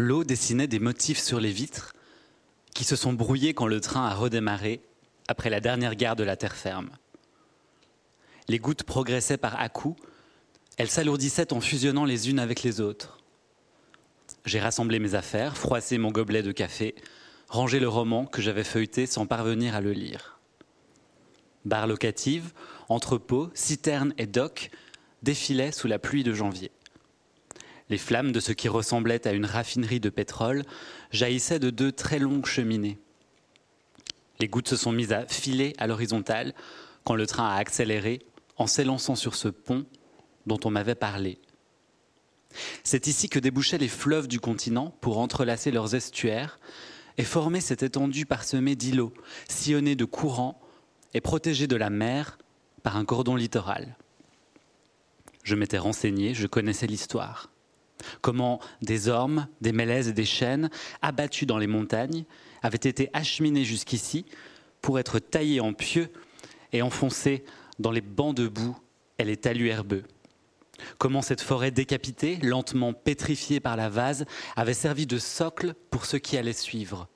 L'eau dessinait des motifs sur les vitres qui se sont brouillés quand le train a redémarré après la dernière gare de la terre ferme. Les gouttes progressaient par à-coups, elles s'alourdissaient en fusionnant les unes avec les autres. J'ai rassemblé mes affaires, froissé mon gobelet de café, rangé le roman que j'avais feuilleté sans parvenir à le lire. Barre locative, entrepôts, citernes et docks défilaient sous la pluie de janvier. Les flammes de ce qui ressemblait à une raffinerie de pétrole jaillissaient de deux très longues cheminées. Les gouttes se sont mises à filer à l'horizontale quand le train a accéléré en s'élançant sur ce pont dont on m'avait parlé. C'est ici que débouchaient les fleuves du continent pour entrelacer leurs estuaires et former cette étendue parsemée d'îlots, sillonnés de courants et protégés de la mer par un cordon littoral. Je m'étais renseigné, je connaissais l'histoire. Comment des ormes, des mélèzes et des chênes, abattus dans les montagnes, avaient été acheminés jusqu'ici pour être taillés en pieux et enfoncés dans les bancs de boue et les talus herbeux. Comment cette forêt décapitée, lentement pétrifiée par la vase, avait servi de socle pour ceux qui allaient suivre.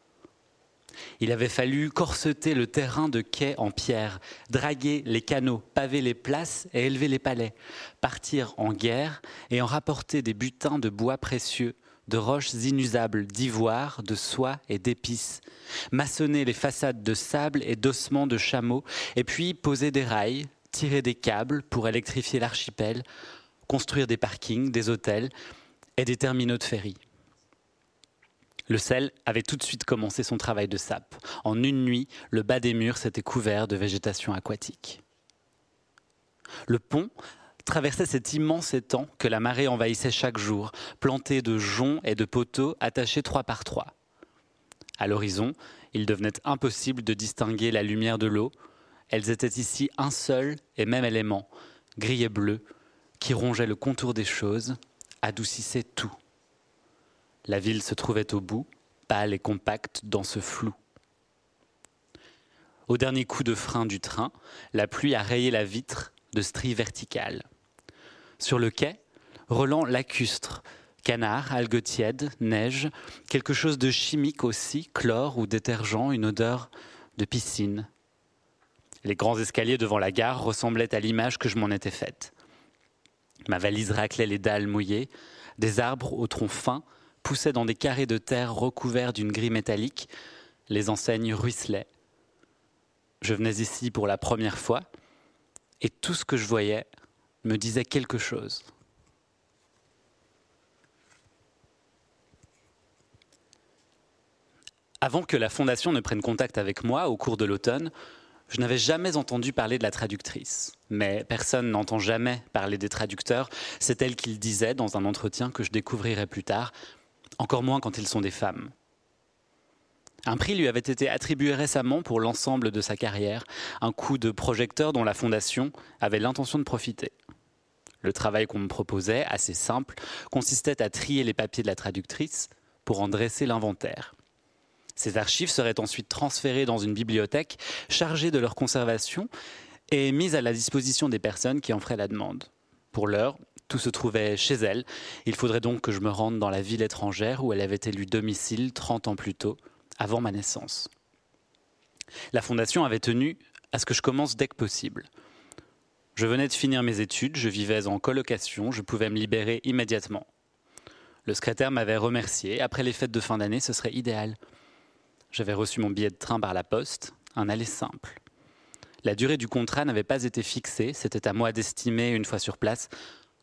Il avait fallu corseter le terrain de quai en pierre, draguer les canaux, paver les places et élever les palais, partir en guerre et en rapporter des butins de bois précieux, de roches inusables, d'ivoire, de soie et d'épices, maçonner les façades de sable et d'ossements de chameaux, et puis poser des rails, tirer des câbles pour électrifier l'archipel, construire des parkings, des hôtels et des terminaux de ferry. Le sel avait tout de suite commencé son travail de sape. En une nuit, le bas des murs s'était couvert de végétation aquatique. Le pont traversait cet immense étang que la marée envahissait chaque jour, planté de joncs et de poteaux attachés trois par trois. À l'horizon, il devenait impossible de distinguer la lumière de l'eau. Elles étaient ici un seul et même élément, gris et bleu, qui rongeait le contour des choses, adoucissait tout. La ville se trouvait au bout, pâle et compacte dans ce flou. Au dernier coup de frein du train, la pluie a rayé la vitre de stries verticales. Sur le quai, relents lacustres, canards, algues tièdes, neige, quelque chose de chimique aussi, chlore ou détergent, une odeur de piscine. Les grands escaliers devant la gare ressemblaient à l'image que je m'en étais faite. Ma valise raclait les dalles mouillées. Des arbres au tronc fin poussaient dans des carrés de terre recouverts d'une grille métallique. Les enseignes ruisselaient. Je venais ici pour la première fois et tout ce que je voyais me disait quelque chose. Avant que la Fondation ne prenne contact avec moi au cours de l'automne, je n'avais jamais entendu parler de la traductrice, mais personne n'entend jamais parler des traducteurs. C'est elle qui le disait dans un entretien que je découvrirai plus tard, encore moins quand ils sont des femmes. Un prix lui avait été attribué récemment pour l'ensemble de sa carrière, un coup de projecteur dont la Fondation avait l'intention de profiter. Le travail qu'on me proposait, assez simple, consistait à trier les papiers de la traductrice pour en dresser l'inventaire. Ces archives seraient ensuite transférées dans une bibliothèque chargée de leur conservation et mises à la disposition des personnes qui en feraient la demande. Pour l'heure, se trouvait chez elle. Il faudrait donc que je me rende dans la ville étrangère où elle avait élu domicile 30 ans plus tôt, avant ma naissance. La fondation avait tenu à ce que je commence dès que possible. Je venais de finir mes études, je vivais en colocation, je pouvais me libérer immédiatement. Le secrétaire m'avait remercié. Après les fêtes de fin d'année, ce serait idéal. J'avais reçu mon billet de train par la poste, un aller simple. La durée du contrat n'avait pas été fixée, c'était à moi d'estimer, une fois sur place,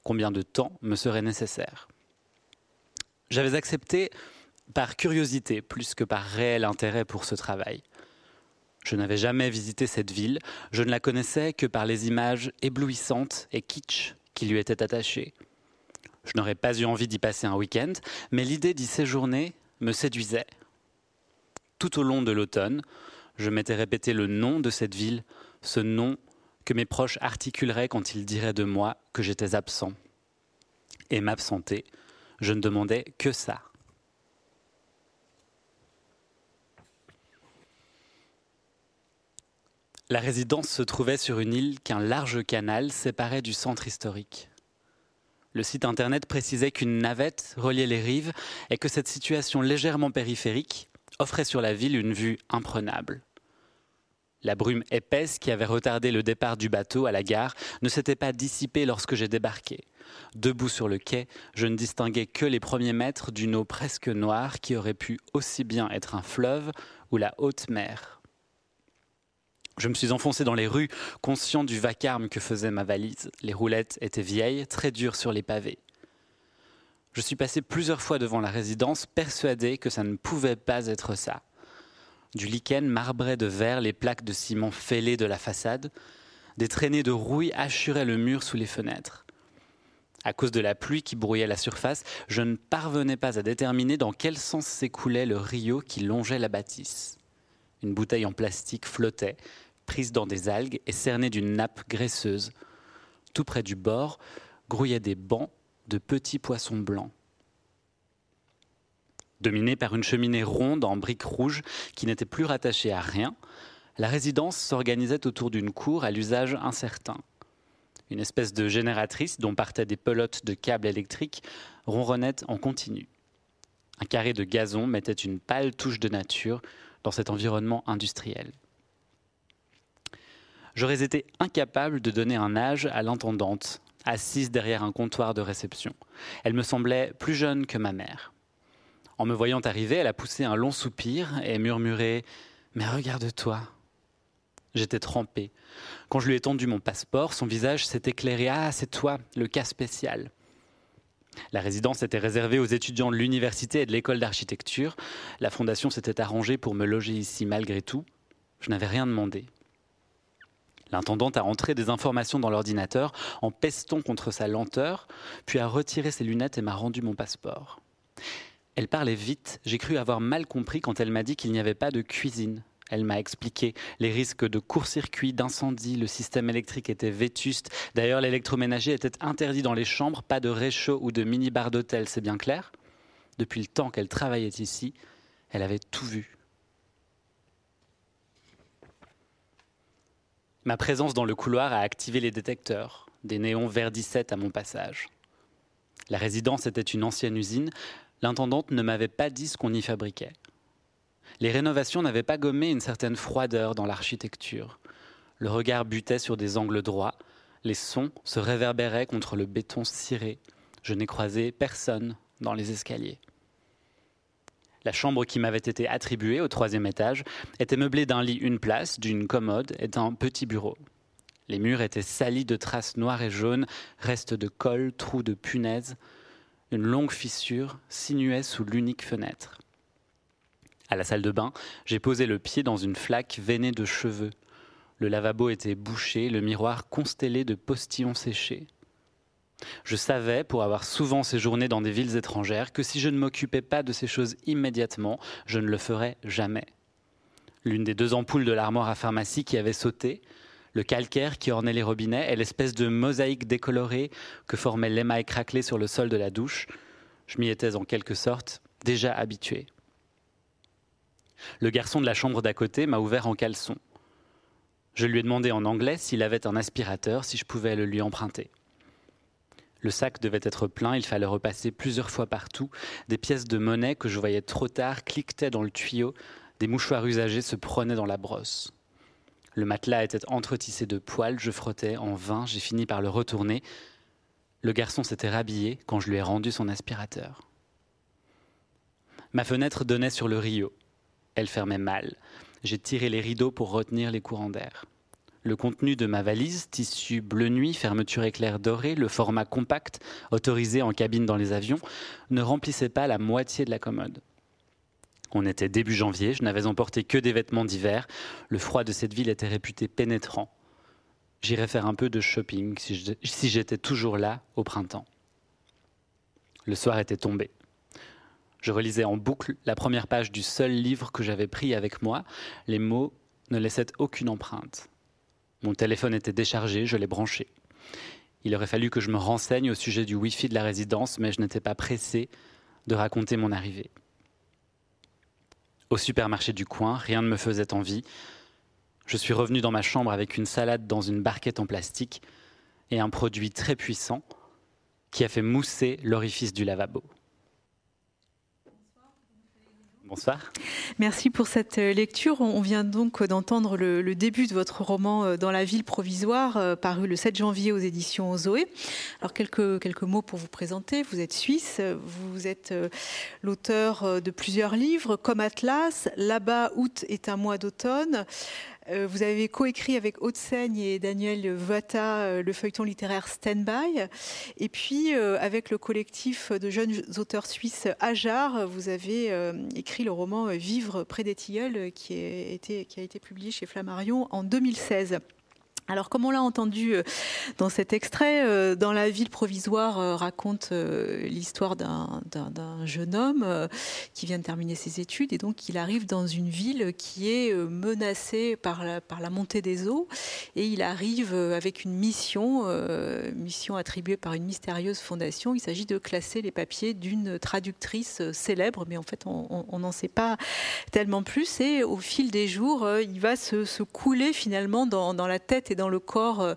combien de temps me serait nécessaire. J'avais accepté par curiosité plus que par réel intérêt pour ce travail. Je n'avais jamais visité cette ville, je ne la connaissais que par les images éblouissantes et kitsch qui lui étaient attachées. Je n'aurais pas eu envie d'y passer un week-end, mais l'idée d'y séjourner me séduisait tout au long de l'automne, je m'étais répété le nom de cette ville, ce nom que mes proches articuleraient quand ils diraient de moi que j'étais absent. Et m'absenter, je ne demandais que ça. La résidence se trouvait sur une île qu'un large canal séparait du centre historique. Le site internet précisait qu'une navette reliait les rives et que cette situation légèrement périphérique offrait sur la ville une vue imprenable. La brume épaisse qui avait retardé le départ du bateau à la gare ne s'était pas dissipée lorsque j'ai débarqué. Debout sur le quai, je ne distinguais que les premiers mètres d'une eau presque noire qui aurait pu aussi bien être un fleuve ou la haute mer. Je me suis enfoncé dans les rues, conscient du vacarme que faisait ma valise. Les roulettes étaient vieilles, très dures sur les pavés. Je suis passé plusieurs fois devant la résidence, persuadé que ça ne pouvait pas être ça. Du lichen marbrait de verre les plaques de ciment fêlées de la façade. Des traînées de rouille hachuraient le mur sous les fenêtres. À cause de la pluie qui brouillait la surface, je ne parvenais pas à déterminer dans quel sens s'écoulait le rio qui longeait la bâtisse. Une bouteille en plastique flottait, prise dans des algues et cernée d'une nappe graisseuse. Tout près du bord grouillaient des bancs de petits poissons blancs. Dominée par une cheminée ronde en briques rouges qui n'était plus rattachée à rien, la résidence s'organisait autour d'une cour à l'usage incertain. Une espèce de génératrice dont partaient des pelotes de câbles électriques ronronnait en continu. Un carré de gazon mettait une pâle touche de nature dans cet environnement industriel. J'aurais été incapable de donner un âge à l'intendante, assise derrière un comptoir de réception. Elle me semblait plus jeune que ma mère. En me voyant arriver, elle a poussé un long soupir et murmuré ⁇ Mais regarde-toi !⁇ J'étais trempé. Quand je lui ai tendu mon passeport, son visage s'est éclairé. Ah, c'est toi, le cas spécial. La résidence était réservée aux étudiants de l'université et de l'école d'architecture. La fondation s'était arrangée pour me loger ici malgré tout. Je n'avais rien demandé. L'intendante a entré des informations dans l'ordinateur en pestant contre sa lenteur, puis a retiré ses lunettes et m'a rendu mon passeport. Elle parlait vite, j'ai cru avoir mal compris quand elle m'a dit qu'il n'y avait pas de cuisine. Elle m'a expliqué les risques de court-circuit, d'incendie, le système électrique était vétuste. D'ailleurs, l'électroménager était interdit dans les chambres, pas de réchaud ou de mini-bar d'hôtel, c'est bien clair Depuis le temps qu'elle travaillait ici, elle avait tout vu. Ma présence dans le couloir a activé les détecteurs, des néons verdissaient à mon passage. La résidence était une ancienne usine, l'intendante ne m'avait pas dit ce qu'on y fabriquait. Les rénovations n'avaient pas gommé une certaine froideur dans l'architecture. Le regard butait sur des angles droits, les sons se réverbéraient contre le béton ciré. Je n'ai croisé personne dans les escaliers. La chambre qui m'avait été attribuée au troisième étage était meublée d'un lit une place, d'une commode et d'un petit bureau. Les murs étaient salis de traces noires et jaunes, restes de colle, trous de punaises. Une longue fissure sinuait sous l'unique fenêtre. À la salle de bain, j'ai posé le pied dans une flaque veinée de cheveux. Le lavabo était bouché, le miroir constellé de postillons séchés. Je savais, pour avoir souvent séjourné dans des villes étrangères, que si je ne m'occupais pas de ces choses immédiatement, je ne le ferais jamais. L'une des deux ampoules de l'armoire à pharmacie qui avait sauté, le calcaire qui ornait les robinets et l'espèce de mosaïque décolorée que formait l'émail craquelé sur le sol de la douche, je m'y étais en quelque sorte déjà habitué. Le garçon de la chambre d'à côté m'a ouvert en caleçon. Je lui ai demandé en anglais s'il avait un aspirateur, si je pouvais le lui emprunter. Le sac devait être plein, il fallait repasser plusieurs fois partout. Des pièces de monnaie que je voyais trop tard cliquetaient dans le tuyau, des mouchoirs usagés se prenaient dans la brosse. Le matelas était entretissé de poils, je frottais en vain, j'ai fini par le retourner. Le garçon s'était rhabillé quand je lui ai rendu son aspirateur. Ma fenêtre donnait sur le Rio. Elle fermait mal. J'ai tiré les rideaux pour retenir les courants d'air. Le contenu de ma valise, tissu bleu nuit, fermeture éclair dorée, le format compact, autorisé en cabine dans les avions, ne remplissait pas la moitié de la commode. On était début janvier, je n'avais emporté que des vêtements d'hiver. Le froid de cette ville était réputé pénétrant. J'irais faire un peu de shopping si j'étais toujours là au printemps. Le soir était tombé. Je relisais en boucle la première page du seul livre que j'avais pris avec moi. Les mots ne laissaient aucune empreinte. Mon téléphone était déchargé, je l'ai branché. Il aurait fallu que je me renseigne au sujet du Wi-Fi de la résidence, mais je n'étais pas pressé de raconter mon arrivée. Au supermarché du coin, rien ne me faisait envie. Je suis revenu dans ma chambre avec une salade dans une barquette en plastique et un produit très puissant, qui a fait mousser l'orifice du lavabo. Bonsoir. Merci pour cette euh, lecture. On vient donc d'entendre le, début de votre roman euh, Dans la ville provisoire, euh, paru le 7 janvier aux éditions Zoé. Alors quelques mots pour vous présenter. Vous êtes suisse, vous êtes l'auteur de plusieurs livres comme Atlas, Là-bas, août est un mois d'automne. Euh, vous avez coécrit avec Haute-Seigne et Daniel Vata euh, le feuilleton littéraire Standby. Et puis, euh, avec le collectif de jeunes auteurs suisses Ajar, vous avez écrit le roman Vivre près des tilleuls qui qui a été publié chez Flammarion en 2016. Alors, comme on l'a entendu euh, dans cet extrait, euh, dans la ville provisoire euh, raconte l'histoire d'un jeune homme qui vient de terminer ses études et donc il arrive dans une ville qui est menacée par la, montée des eaux et il arrive avec une mission, mission attribuée par une mystérieuse fondation. Il s'agit de classer les papiers d'une traductrice célèbre, mais en fait on n'en sait pas tellement plus et au fil des jours, il va se, couler finalement dans, dans la tête et dans le corps euh,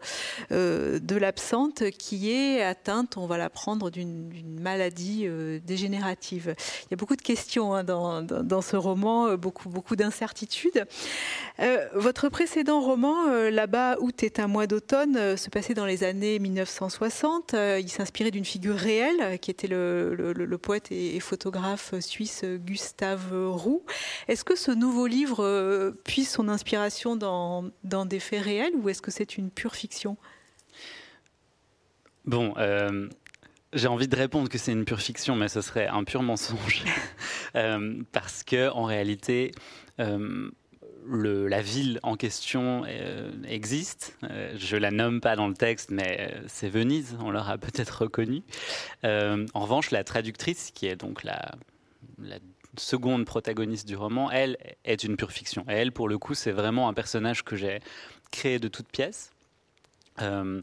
euh, de l'absente qui est atteinte, on va l'apprendre, d'une maladie euh, dégénérative. Il y a beaucoup de questions hein, dans, dans, ce roman, beaucoup, beaucoup d'incertitudes. votre précédent roman, Là-bas, août est un mois d'automne, se passait dans les années 1960. il s'inspirait d'une figure réelle qui était le, le, poète et, photographe suisse Gustave Roux. Est-ce que ce nouveau livre puise son inspiration dans, dans des faits réels ou est-ce que c'est une pure fiction Bon, euh, j'ai envie de répondre que c'est une pure fiction, mais ce serait un pur mensonge. Euh, parce que en réalité, euh, le, la ville en question existe. je la nomme pas dans le texte, mais c'est Venise, on l'aura peut-être reconnu. en revanche, la traductrice, qui est donc la, la seconde protagoniste du roman, elle est une pure fiction. Et elle, pour le coup, c'est vraiment un personnage que j'ai créé de toutes pièces. Euh,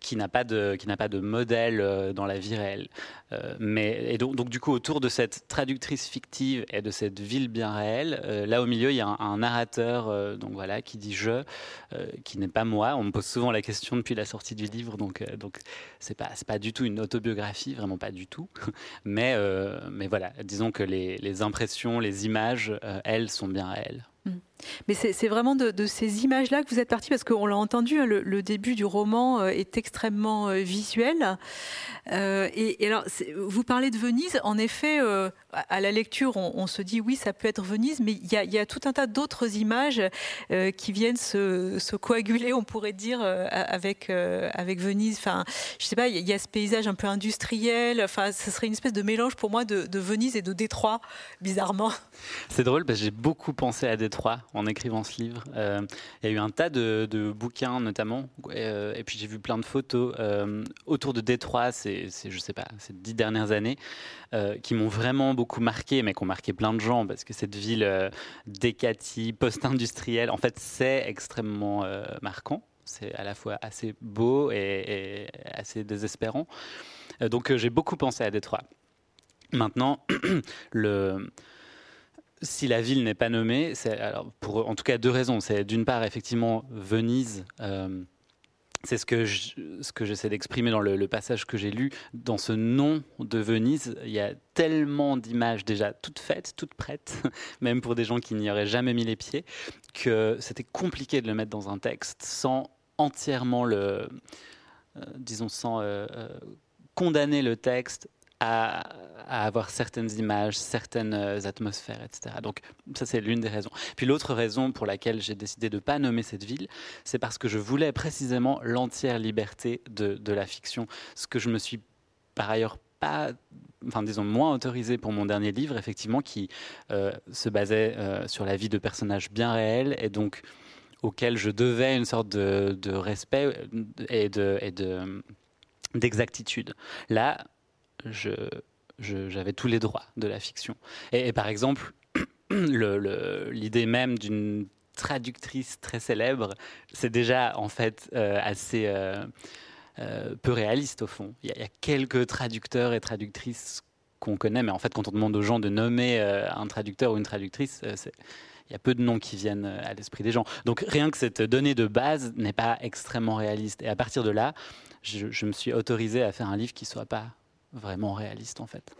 qui n'a pas de qui n'a pas de modèle euh, dans la vie réelle. Euh, mais et donc, donc, du coup autour de cette traductrice fictive et de cette ville bien réelle, là au milieu il y a un, narrateur donc voilà qui dit je, qui n'est pas moi. On me pose souvent la question depuis la sortie du livre, donc donc c'est pas c'est pas du tout une autobiographie, vraiment pas du tout. mais mais voilà, disons que les, les impressions, les images, elles sont bien réelles. Mm. Mais c'est vraiment de, ces images-là que vous êtes parti, parce qu'on l'a entendu, hein, le, début du roman euh, est extrêmement euh, visuel. Euh, et, alors, vous parlez de Venise, en effet, à la lecture, on, se dit oui, ça peut être Venise, mais il y a, tout un tas d'autres images qui viennent se, coaguler, on pourrait dire, avec, avec Venise. Enfin, je sais pas, il y, a ce paysage un peu industriel. Enfin, ce serait une espèce de mélange pour moi de, Venise et de Détroit, bizarrement. C'est drôle, parce que j'ai beaucoup pensé à Détroit en écrivant ce livre. Euh, il y a eu un tas de, bouquins notamment, euh, et puis j'ai vu plein de photos euh, autour de Détroit, c'est, je sais pas, ces dix dernières années, qui m'ont vraiment beaucoup marqué, mais qui ont marqué plein de gens, parce que cette ville décatie, post-industrielle, en fait, c'est extrêmement marquant. C'est à la fois assez beau et, et assez désespérant. donc j'ai beaucoup pensé à Détroit. Maintenant, le si la ville n'est pas nommée, c'est pour en tout cas deux raisons. C'est d'une part effectivement Venise. Euh, c'est ce que ce que j'essaie d'exprimer dans le, passage que j'ai lu. Dans ce nom de Venise, il y a tellement d'images déjà toutes faites, toutes prêtes, même pour des gens qui n'y auraient jamais mis les pieds, que c'était compliqué de le mettre dans un texte sans entièrement le, euh, disons, sans euh, condamner le texte à, avoir certaines images, certaines euh, atmosphères, etc. Donc ça c'est l'une des raisons. Puis l'autre raison pour laquelle j'ai décidé de ne pas nommer cette ville, c'est parce que je voulais précisément l'entière liberté de, la fiction, ce que je me suis par ailleurs pas enfin disons moins autorisé pour mon dernier livre, effectivement, qui euh, se basait euh, sur la vie de personnages bien réels et donc auquel je devais une sorte de, respect et de, d'exactitude. Là, j'avais tous les droits de la fiction. Et, par exemple, l'idée même d'une traductrice très célèbre, c'est déjà en fait euh, assez euh, euh, peu réaliste au fond. Il y, a, quelques traducteurs et traductrices qu'on connaît, mais en fait, quand on demande aux gens de nommer un traducteur ou une traductrice, il y a peu de noms qui viennent à l'esprit des gens. Donc rien que cette donnée de base n'est pas extrêmement réaliste. Et à partir de là, je, me suis autorisé à faire un livre qui soit pas vraiment réaliste en fait.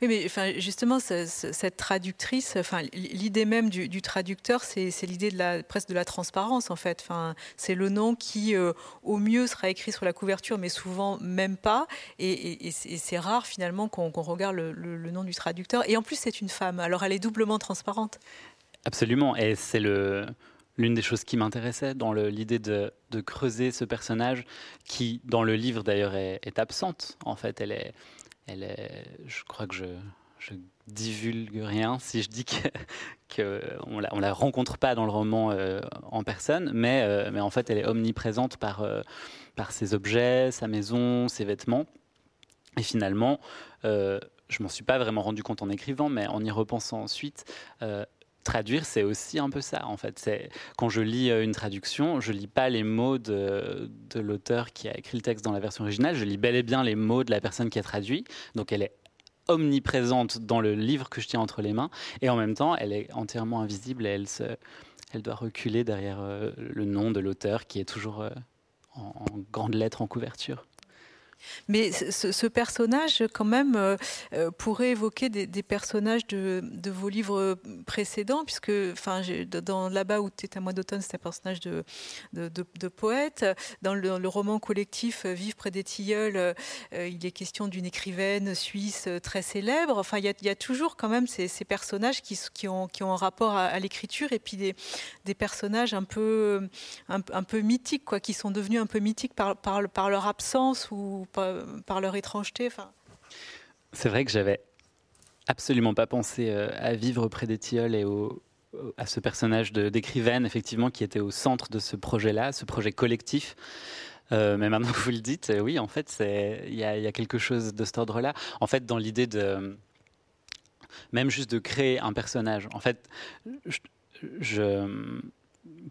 Oui, mais enfin, justement, cette traductrice, enfin, l'idée même du, traducteur, c'est l'idée de la presque de la transparence, en fait. Enfin, c'est le nom qui, euh, au mieux, sera écrit sur la couverture, mais souvent même pas. Et, c'est rare finalement qu'on regarde le, nom du traducteur. Et en plus, c'est une femme. Alors, elle est doublement transparente. Absolument. Et c'est le l'une des choses qui m'intéressait dans l'idée de, creuser ce personnage qui, dans le livre d'ailleurs, est, absente. En fait, elle est, je crois que je, je divulgue rien si je dis que, on la, rencontre pas dans le roman euh, en personne, mais, euh, mais en fait, elle est omniprésente par, euh, par ses objets, sa maison, ses vêtements. Et finalement, je m'en suis pas vraiment rendu compte en écrivant, mais en y repensant ensuite, traduire, c'est aussi un peu ça, en fait. C'est quand je lis euh, une traduction, je lis pas les mots de, de l'auteur qui a écrit le texte dans la version originale, je lis bel et bien les mots de la personne qui a traduit. Donc elle est omniprésente dans le livre que je tiens entre les mains, et en même temps, elle est entièrement invisible et elle elle doit reculer derrière euh, le nom de l'auteur qui est toujours euh, en, en grandes lettres en couverture. Mais ce, personnage, quand même, euh, euh, pourrait évoquer des, personnages de, vos livres précédents, puisque enfin, dans Là-bas où tu es à moi d'automne, c'est un personnage de, poète. Dans le, roman collectif euh, Vive près des tilleuls, il est question d'une écrivaine suisse très célèbre. Enfin, il y a, toujours quand même ces, personnages qui, ont, un rapport à, l'écriture et puis des, personnages un peu, un, peu mythiques, quoi, qui sont devenus un peu mythiques par, par leur absence ou par, leur étrangeté. C'est vrai que j'avais absolument pas pensé euh, à vivre près des tilleuls et à ce personnage d'écrivaine, effectivement, qui était au centre de ce projet-là, ce projet collectif. Euh, mais maintenant que vous le dites, euh, oui, en fait, il y, a quelque chose de cet ordre-là. En fait, dans l'idée de. Même juste de créer un personnage. En fait, je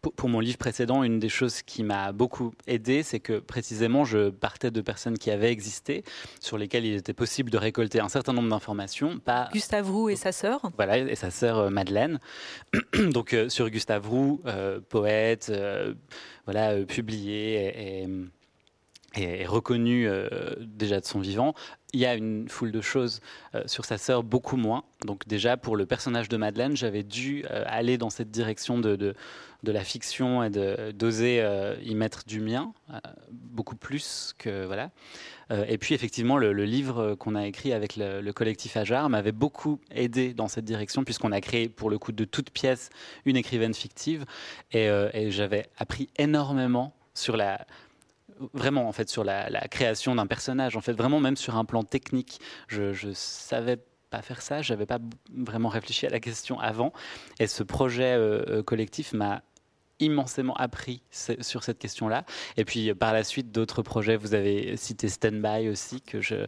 pour, mon livre précédent, une des choses qui m'a beaucoup aidé, c'est que précisément, je partais de personnes qui avaient existé, sur lesquelles il était possible de récolter un certain nombre d'informations. Pas... Gustave Roux et sa sœur. Voilà, et sa sœur euh, Madeleine. Donc, euh, sur Gustave Roux, euh, poète, voilà, publié et est reconnu euh, déjà de son vivant. Il y a une foule de choses euh, sur sa sœur, beaucoup moins. Donc déjà, pour le personnage de Madeleine, j'avais dû euh, aller dans cette direction de, de, la fiction et d'oser y mettre du mien, beaucoup plus que... Voilà. et puis effectivement, le, livre qu'on a écrit avec le, collectif Ajar m'avait beaucoup aidé dans cette direction, puisqu'on a créé pour le coup de toute pièce une écrivaine fictive. Et j'avais appris énormément sur la vraiment en fait sur la, création d'un personnage, en fait vraiment même sur un plan technique. Je, je savais pas faire ça, j'avais pas vraiment réfléchi à la question avant, et ce projet euh, euh, collectif m'a immensément appris sur cette question-là. Et puis par la suite, d'autres projets, vous avez cité Standby aussi, que je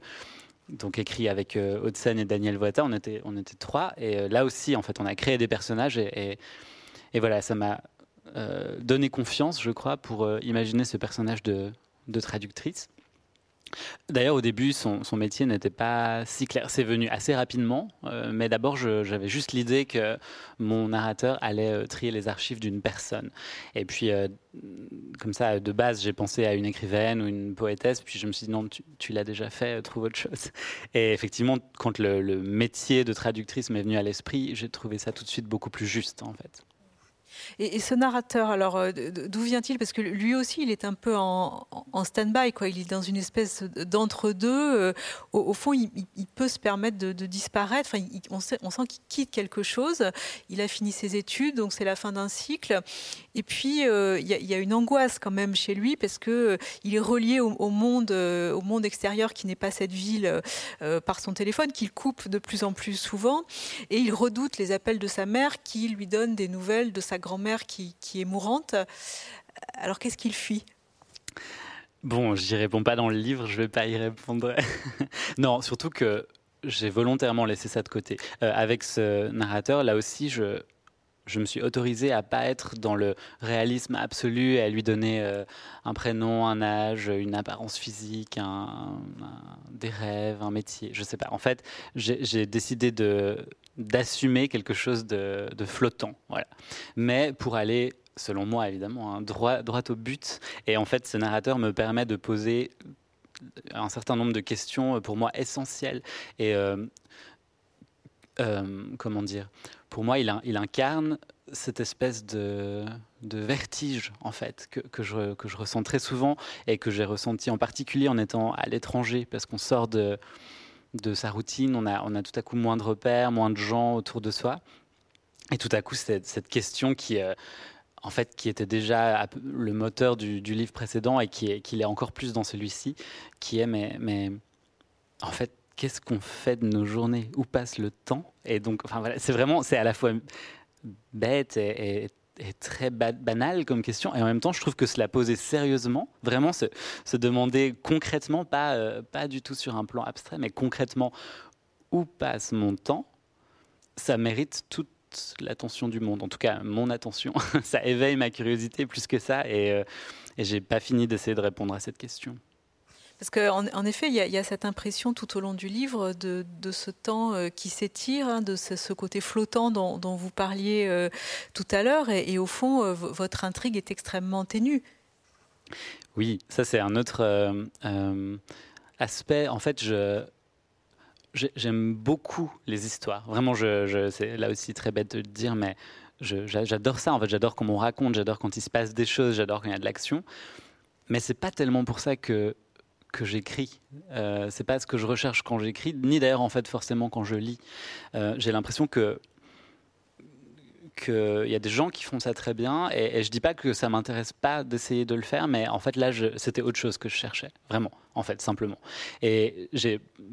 donc écrit avec euh, et Daniel Voita, on était, on était trois, et euh, là aussi, en fait, on a créé des personnages, et voilà, ça m'a euh, donner confiance, je crois, pour euh, imaginer ce personnage de, traductrice. D'ailleurs, au début, son, métier n'était pas si clair. C'est venu assez rapidement, euh, mais d'abord, j'avais juste l'idée que mon narrateur allait trier les archives d'une personne. Et puis, comme ça, de base, j'ai pensé à une écrivaine ou une poétesse, puis je me suis dit non, tu, l'as déjà fait, trouve autre chose. Et effectivement, quand le métier de traductrice m'est venu à l'esprit, j'ai trouvé ça tout de suite beaucoup plus juste, en fait. Et, ce narrateur, alors, euh, d'où vient-il? Parce que lui aussi, il est un peu en, stand-by, quoi. Il est dans une espèce d'entre-deux. Euh, au, fond, il, peut se permettre de, disparaître. Enfin, on, sent qu'il quitte quelque chose. Il a fini ses études, donc c'est la fin d'un cycle. Et puis, euh, il y, a une angoisse quand même chez lui, parce que il est relié au, monde, extérieur qui n'est pas cette ville par son téléphone, qu'il coupe de plus en plus souvent. Et il redoute les appels de sa mère qui lui donne des nouvelles de sa grand mère qui, est mourante. Alors qu'est-ce qu'il fuit? Bon, j'y réponds pas dans le livre, je vais pas y répondre. non, surtout que j'ai volontairement laissé ça de côté. Euh, avec ce narrateur, là aussi, je, me suis autorisé à pas être dans le réalisme absolu et à lui donner euh, un prénom, un âge, une apparence physique, des rêves, un métier. Je sais pas. En fait, j'ai décidé de d'assumer quelque chose de, flottant, voilà. Mais pour aller selon moi évidemment, hein, droit, droit au but. Et en fait, ce narrateur me permet de poser un certain nombre de questions pour moi essentielles. Et comment dire Pour moi, il, il incarne cette espèce de, vertige, en fait, que, je, que, je, ressens très souvent et que j'ai ressenti en particulier en étant à l'étranger, parce qu'on sort de, de sa routine, on a, on a tout à coup moins de repères, moins de gens autour de soi. Et tout à coup, cette, cette question qui, euh, en fait, qui était déjà le moteur du, livre précédent et qui est, est encore plus dans celui-ci, qui est mais, mais en fait, qu'est-ce qu'on fait de nos journées? Où passe le temps? Et donc, enfin voilà, c'est vraiment, c'est à la fois bête et, très banal comme question. Et en même temps, je trouve que se la poser sérieusement, vraiment se, demander concrètement, pas, euh, pas du tout sur un plan abstrait, mais concrètement, où passe mon temps, ça mérite toute l'attention du monde. En tout cas, mon attention. ça éveille ma curiosité plus que ça. Et, euh, et j'ai pas fini d'essayer de répondre à cette question. Parce qu'en en effet, il y, a cette impression tout au long du livre de, ce temps euh, qui s'étire, hein, de ce, côté flottant dont, vous parliez euh, tout à l'heure. Et, au fond, euh, votre intrigue est extrêmement ténue. Oui, ça c'est un autre aspect. En fait, je, j'aime beaucoup les histoires. Vraiment, je, c'est là aussi très bête de le dire, mais j'adore ça. En fait, j'adore comment on raconte, j'adore quand il se passe des choses, j'adore quand il y a de l'action. Mais c'est pas tellement pour ça que que j'écris. Euh, c'est pas ce que je recherche quand j'écris, ni d'ailleurs en fait forcément quand je lis. Euh, j'ai l'impression que qu'il y a des gens qui font ça très bien et, je dis pas que ça m'intéresse pas d'essayer de le faire mais en fait là c'était autre chose que je cherchais vraiment en fait simplement et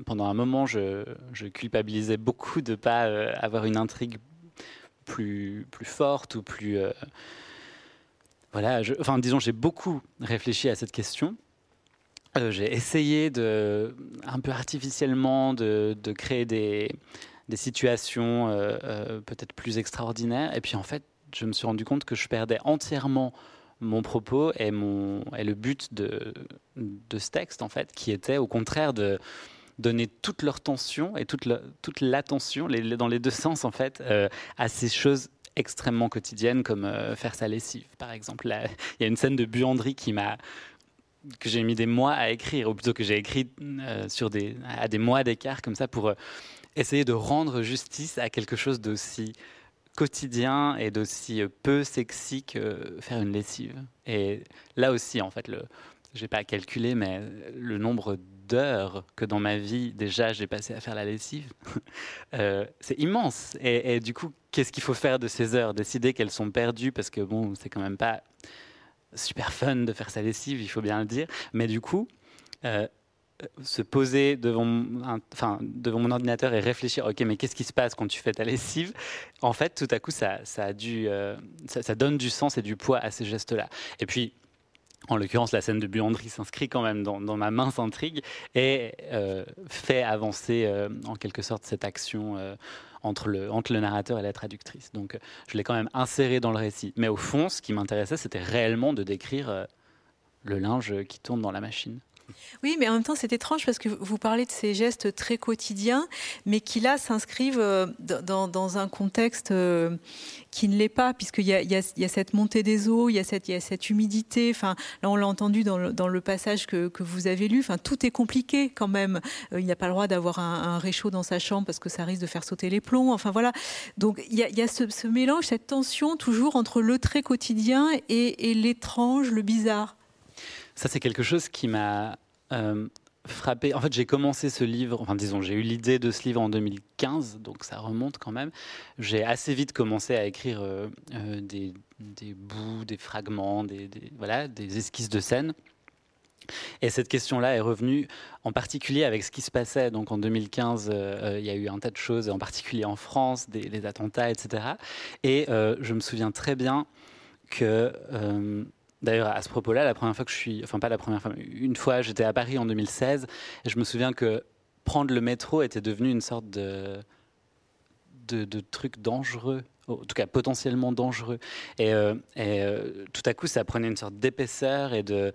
pendant un moment je, culpabilisais beaucoup de pas euh, avoir une intrigue plus plus forte ou plus euh, voilà enfin disons j'ai beaucoup réfléchi à cette question euh, j'ai essayé de, un peu artificiellement de, créer des, situations euh, euh, peut-être plus extraordinaires. Et puis en fait, je me suis rendu compte que je perdais entièrement mon propos et, le but de, ce texte, en fait, qui était au contraire de donner toute leur tension et toute l'attention, dans les deux sens, en fait, à ces choses extrêmement quotidiennes comme faire sa lessive, par exemple. Il y a une scène de buanderie qui m'a que j'ai mis des mois à écrire, ou plutôt que j'ai écrit euh, sur des, à des mois d'écart comme ça pour euh, essayer de rendre justice à quelque chose d'aussi quotidien et d'aussi euh, peu sexy que faire une lessive. Et là aussi, en fait, le, j'ai pas calculé, mais le nombre d'heures que dans ma vie déjà j'ai passé à faire la lessive, c'est immense. Et, et, du coup, qu'est-ce qu'il faut faire de ces heures? Décider qu'elles sont perdues parce que bon, c'est quand même pas super fun de faire sa lessive, il faut bien le dire. Mais du coup, euh, se poser devant, mon ordinateur et réfléchir, ok, mais qu'est-ce qui se passe quand tu fais ta lessive? En fait, tout à coup, euh, ça, donne du sens et du poids à ces gestes-là. Et puis, en l'occurrence, la scène de buanderie s'inscrit quand même dans, ma mince intrigue et euh, fait avancer en quelque sorte cette action entre le, narrateur et la traductrice. Donc euh, je l'ai quand même inséré dans le récit. Mais au fond, ce qui m'intéressait, c'était réellement de décrire euh, le linge qui tourne dans la machine. Oui, mais en même temps, c'est étrange parce que vous parlez de ces gestes très quotidiens, mais qui là s'inscrivent euh, dans, un contexte euh, qui ne l'est pas, puisqu'il y, y, a, cette montée des eaux, il y a cette, humidité. Enfin, là, on l'a entendu dans le, passage que, vous avez lu. Enfin, tout est compliqué quand même. Euh, il n'y a pas le droit d'avoir un, réchaud dans sa chambre parce que ça risque de faire sauter les plombs. Enfin, voilà. Donc, il y a, ce, mélange, cette tension toujours entre le très quotidien et l'étrange, le bizarre. Ça, c'est quelque chose qui m'a euh, frappé. En fait, j'ai commencé ce livre, enfin, disons, j'ai eu l'idée de ce livre en 2015, donc ça remonte quand même. J'ai assez vite commencé à écrire euh, euh, des, bouts, des fragments, des, voilà, des esquisses de scène. Et cette question-là est revenue en particulier avec ce qui se passait. Donc en 2015, il y a eu un tas de choses, en particulier en France, des, des attentats, etc. Et je me souviens très bien que D'ailleurs, à ce propos-là, la première fois que je suis, enfin pas la première fois, une fois, j'étais à Paris en 2016, et je me souviens que prendre le métro était devenu une sorte de, truc dangereux, en tout cas potentiellement dangereux. Et, euh, euh, tout à coup, ça prenait une sorte d'épaisseur et de,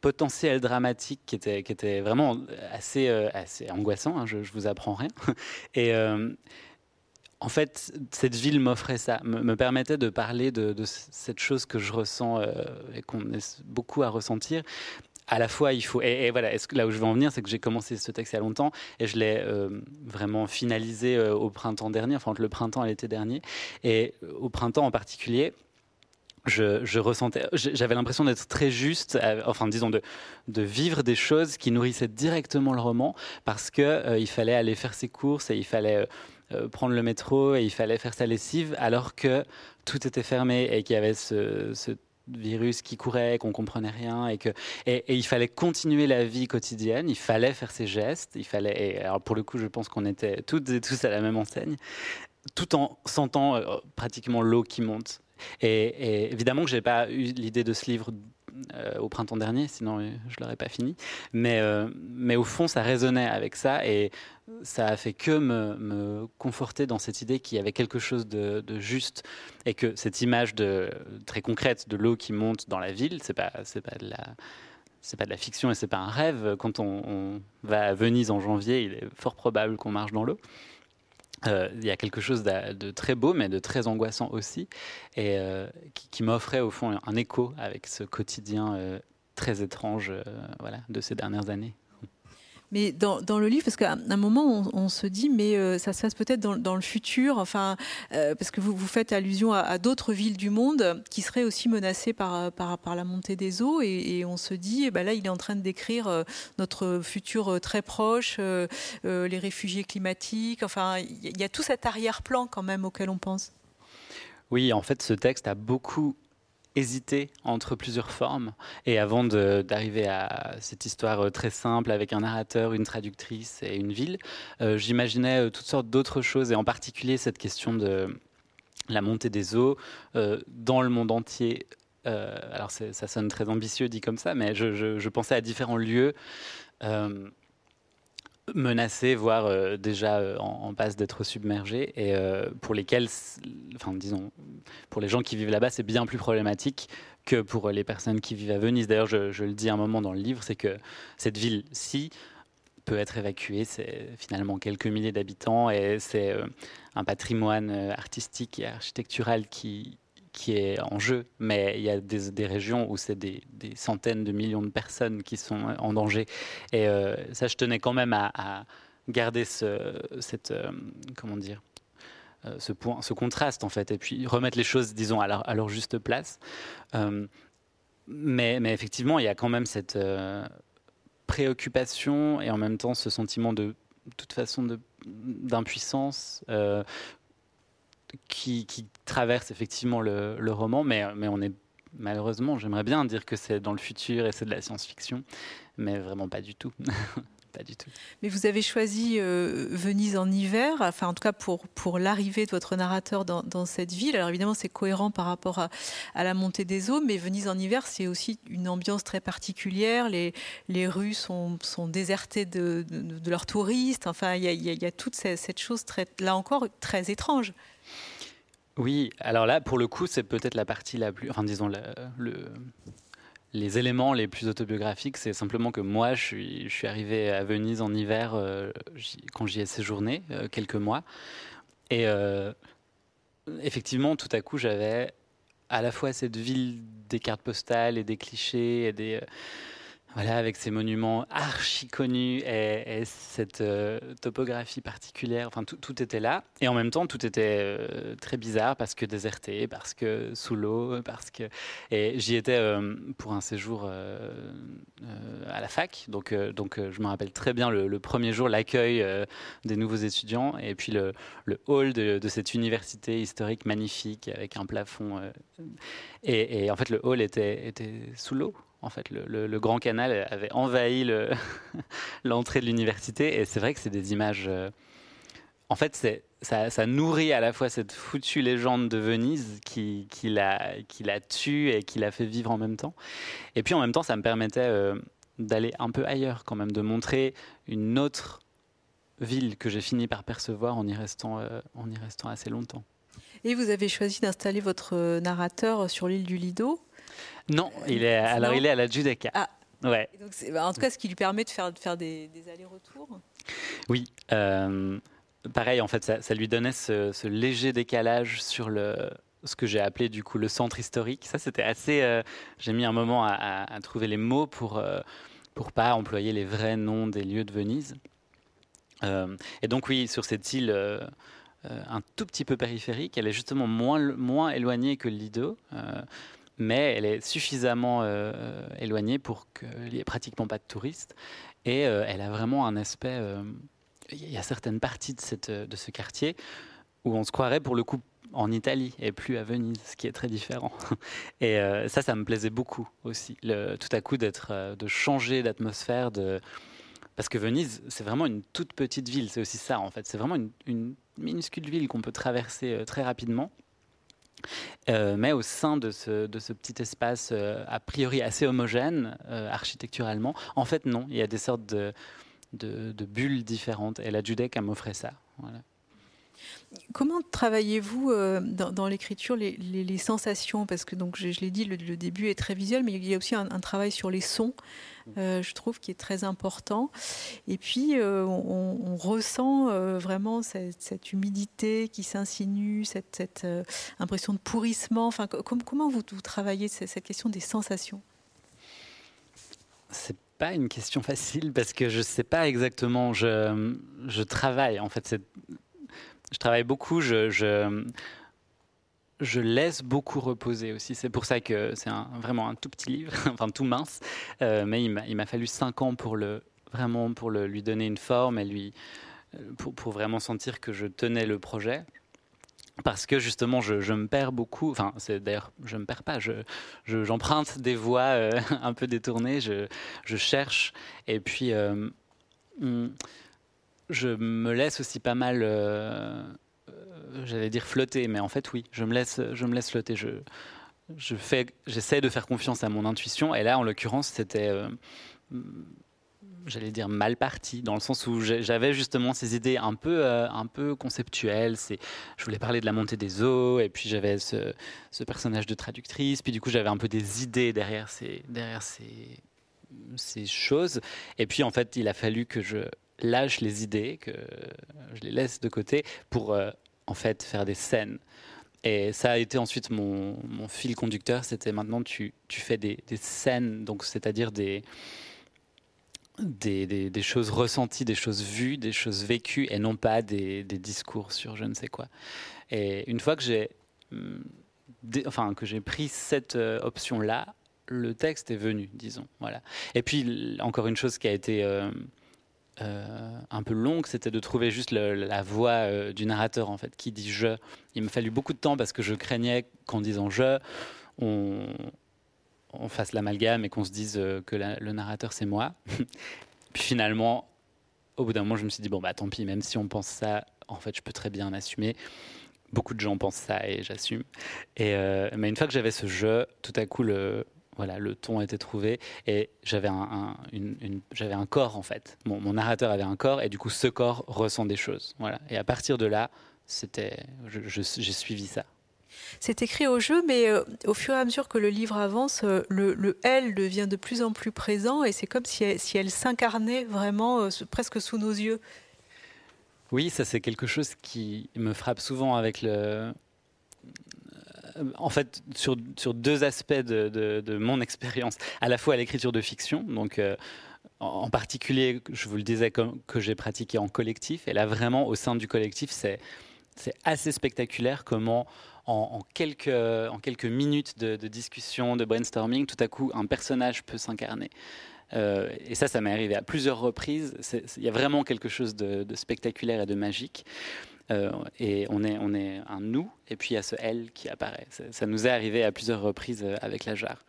potentiel dramatique qui était, vraiment assez, euh, angoissant, hein, je, je vous apprends rien. Et, en fait, cette ville m'offrait ça, me, permettait de parler de, cette chose que je ressens et qu'on est beaucoup à ressentir, à la fois, il faut. Et, voilà, là où je veux en venir, c'est que j'ai commencé ce texte il y a longtemps et je l'ai euh, vraiment finalisé euh, au printemps dernier, enfin entre le printemps et l'été dernier. Et euh, au printemps en particulier, je, ressentais, j'avais l'impression d'être très juste, enfin disons de, vivre des choses qui nourrissaient directement le roman, parce que il fallait aller faire ses courses et il fallait prendre le métro et il fallait faire sa lessive, alors que tout était fermé et qu'il y avait ce, virus qui courait, qu'on comprenait rien et que il fallait continuer la vie quotidienne, il fallait faire ses gestes, il fallait et alors pour le coup je pense qu'on était toutes et tous à la même enseigne, tout en sentant euh, pratiquement l'eau qui monte. Et, évidemment que j'ai pas eu l'idée de ce livre euh, au printemps dernier, sinon euh, je l'aurais pas fini. Mais, mais au fond, ça résonnait avec ça et ça a fait que me, conforter dans cette idée qu'il y avait quelque chose de, juste et que cette image de, très concrète de l'eau qui monte dans la ville, c'est pas c'est pas de la c'est pas de la fiction et c'est pas un rêve. Quand on, va à Venise en janvier, il est fort probable qu'on marche dans l'eau. Euh, il y a quelque chose de, très beau, mais de très angoissant aussi, et euh, qui, m'offrait au fond un écho avec ce quotidien euh, très étrange, voilà, de ces dernières années. Mais dans, le livre, parce qu'à un moment, on, se dit, mais euh, ça se passe peut-être dans, le futur, enfin, euh, parce que vous, faites allusion à, d'autres villes du monde qui seraient aussi menacées par, par la montée des eaux, et, on se dit, eh ben là, il est en train de décrire euh, notre futur très proche, les réfugiés climatiques, enfin, il y a tout cet arrière-plan quand même auquel on pense. Oui, en fait, ce texte a beaucoup hésiter entre plusieurs formes. Et avant d'arriver à cette histoire euh, très simple avec un narrateur, une traductrice et une ville, euh, j'imaginais euh, toutes sortes d'autres choses, et en particulier cette question de la montée des eaux dans le monde entier. alors ça sonne très ambitieux dit comme ça, mais je, pensais à différents lieux menacés, voire euh, déjà euh, en, passe d'être submergés, et euh, pour lesquels, enfin disons, pour les gens qui vivent là-bas, c'est bien plus problématique que pour les personnes qui vivent à Venise. D'ailleurs, je, le dis un moment dans le livre, c'est que cette ville-ci peut être évacuée, c'est finalement quelques milliers d'habitants, et c'est un patrimoine artistique et architectural qui, qui est en jeu, mais il y a des, régions où c'est des, centaines de millions de personnes qui sont en danger. Et euh, ça, je tenais quand même à, garder ce, cette, euh, comment dire, euh, ce point, ce contraste en fait, et puis remettre les choses, disons, à leur, juste place. mais, mais, effectivement, il y a quand même cette préoccupation et en même temps ce sentiment de, de toute façon d'impuissance qui, traverse effectivement le, roman, mais, on est malheureusement, j'aimerais bien dire que c'est dans le futur et c'est de la science-fiction, mais vraiment pas du tout. pas du tout. Mais vous avez choisi euh, Venise en hiver, enfin en tout cas pour, l'arrivée de votre narrateur dans, cette ville. Alors évidemment c'est cohérent par rapport à, la montée des eaux, mais Venise en hiver c'est aussi une ambiance très particulière. Les, rues sont, désertées de, leurs touristes. Enfin il y a, toute cette chose là encore très étrange. Oui, alors là, pour le coup, c'est peut-être la partie la plus, enfin disons, le, les éléments les plus autobiographiques, c'est simplement que moi, je suis, je suis arrivé à Venise en hiver euh, quand j'y ai séjourné euh, quelques mois. Et euh, effectivement, tout à coup, j'avais à la fois cette ville des cartes postales et des clichés et des voilà, avec ces monuments archi connus et, cette euh, topographie particulière, enfin tout, était là. Et en même temps, tout était euh, très bizarre parce que déserté, parce que sous l'eau, parce que. Et j'y étais euh, pour un séjour à la fac, donc, donc je me rappelle très bien le, premier jour, l'accueil des nouveaux étudiants et puis le, hall de, cette université historique magnifique avec un plafond. Et, en fait, le hall était sous l'eau. En fait, le, Grand Canal avait envahi l'entrée de l'université, et c'est vrai que c'est des images. Euh, en fait, ça, nourrit à la fois cette foutue légende de Venise qui, la, qui tue et qui la fait vivre en même temps. Et puis en même temps, ça me permettait euh, d'aller un peu ailleurs, quand même, de montrer une autre ville que j'ai fini par percevoir en y restant, euh, en y restant assez longtemps. Et vous avez choisi d'installer votre narrateur sur l'île du Lido. Non, il est, alors il est à la Judeca. Ah. Ouais. Bah, en tout cas, ce qui lui permet de faire, de faire des, allers-retours Oui. Euh, pareil, en fait, ça, lui donnait ce, léger décalage sur le, ce que j'ai appelé du coup le centre historique. Ça, c'était assez. Euh, j'ai mis un moment à, trouver les mots pour euh, pour pas employer les vrais noms des lieux de Venise. Euh, et donc oui, sur cette île un tout petit peu périphérique, elle est justement moins moins éloignée que Lido. Mais elle est suffisamment éloignée pour qu'il n'y ait pratiquement pas de touristes. Et elle a vraiment un aspect il y a certaines parties de, ce quartier où on se croirait pour le coup en Italie et plus à Venise, ce qui est très différent. Et euh, ça, ça me plaisait beaucoup aussi, tout à coup d'être, euh, de changer d'atmosphère, de parce que Venise, c'est vraiment une toute petite ville. C'est aussi ça en fait. C'est vraiment une, minuscule ville qu'on peut traverser euh, très rapidement. Mais au sein de ce, petit espace a priori assez homogène architecturalement, en fait non, il y a des sortes de, bulles différentes. Et la Judec, elle m'offrait ça. Comment travaillez-vous euh, dans, l'écriture les, sensations? Parce que donc je, l'ai dit, le, début est très visuel, mais il y a aussi un, travail sur les sons, euh, je trouve, qui est très important. Et puis euh, on, ressent vraiment cette, humidité qui s'insinue, cette, impression de pourrissement. Enfin, comment vous, travaillez cette, question des sensations? C'est pas une question facile parce que je sais pas exactement. Je, je travaille en fait. Je travaille beaucoup. Je, laisse beaucoup reposer aussi. C'est pour ça que c'est vraiment un tout petit livre, enfin tout mince. Euh, mais il m'a fallu cinq ans pour vraiment pour lui donner une forme et lui pour, vraiment sentir que je tenais le projet parce que justement je, me perds beaucoup. Enfin, d'ailleurs je me perds pas. Je, j'emprunte des voies euh, un peu détournées. Je, cherche et puis euh, je me laisse aussi pas mal. Euh, j'allais dire flotter, mais en fait oui, je me laisse, je me laisse flotter. Je, je fais, j'essaie de faire confiance à mon intuition. Et là, en l'occurrence, c'était j'allais dire mal parti, dans le sens où j'avais justement ces idées un peu, euh, un peu conceptuelles. Je voulais parler de la montée des eaux, et puis j'avais ce, personnage de traductrice, puis du coup j'avais un peu des idées derrière ces, derrière ces, ces choses. Et puis en fait, il a fallu que je lâche les idées, que je les laisse de côté pour euh, en fait faire des scènes. Et ça a été ensuite mon, fil conducteur, c'était maintenant tu, tu fais des, des scènes, donc c'est-à-dire des des, choses ressenties, des choses vues, des choses vécues, et non pas des, discours sur je ne sais quoi. Et une fois que j'ai, hum, enfin pris cette euh, option-là, le texte est venu, disons. Voilà. Et puis encore une chose qui a été euh, euh, un peu longue, c'était de trouver juste la voix du narrateur en fait qui dit je. Il m'a fallu beaucoup de temps parce que je craignais qu'en disant je, on, fasse l'amalgame et qu'on se dise euh, que le narrateur c'est moi. Puis finalement, au bout d'un moment, je me suis dit bon bah tant pis, même si on pense ça, en fait, je peux très bien assumer. Beaucoup de gens pensent ça et j'assume. Et euh, mais une fois que j'avais ce jeu, tout à coup le voilà, le ton était trouvé et j'avais un, j'avais un corps en fait. Mon, narrateur avait un corps et du coup ce corps ressent des choses. Voilà. Et à partir de là, c'était, j'ai suivi ça. C'est écrit au jeu, mais euh, au fur et à mesure que le livre avance, euh, le, elle devient de plus en plus présent et c'est comme si elle, s'incarnait vraiment euh, presque sous nos yeux. Oui, ça c'est quelque chose qui me frappe souvent avec le... En fait, sur, deux aspects de, mon expérience, à la fois à l'écriture de fiction, donc en particulier, je vous le disais, que j'ai pratiqué en collectif, et là vraiment au sein du collectif, c'est assez spectaculaire comment en, quelques, en quelques minutes de, discussion, de brainstorming, tout à coup, un personnage peut s'incarner. Euh, et ça, ça m'est arrivé à plusieurs reprises. Il y a vraiment quelque chose de, spectaculaire et de magique. Euh, et on est, un nous, et puis il y a ce elle qui apparaît. Ça, nous est arrivé à plusieurs reprises euh, avec la jarre.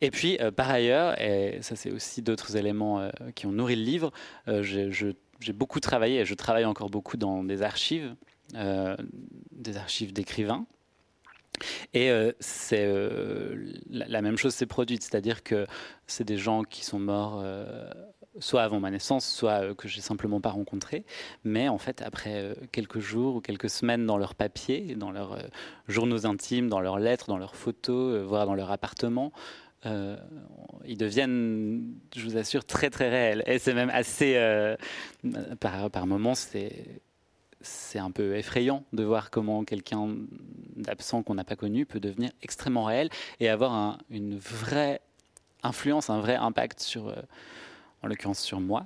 Et puis, par ailleurs, et ça c'est aussi d'autres éléments qui ont nourri le livre, j'ai beaucoup travaillé, et je travaille encore beaucoup dans des archives, des archives d'écrivains, et euh, euh, la, même chose s'est produite, c'est-à-dire que c'est des gens qui sont morts euh, soit avant ma naissance, soit que j'ai simplement pas rencontrés, mais en fait après quelques jours ou quelques semaines dans leurs papiers, dans leurs journaux intimes, dans leurs lettres, dans leurs photos, voire dans leur appartement, ils deviennent, je vous assure, très très réels. Et c'est même assez, par, par moments, c'est c'est un peu effrayant de voir comment quelqu'un d'absent qu'on n'a pas connu peut devenir extrêmement réel et avoir une vraie influence, un vrai impact sur, en l'occurrence sur moi.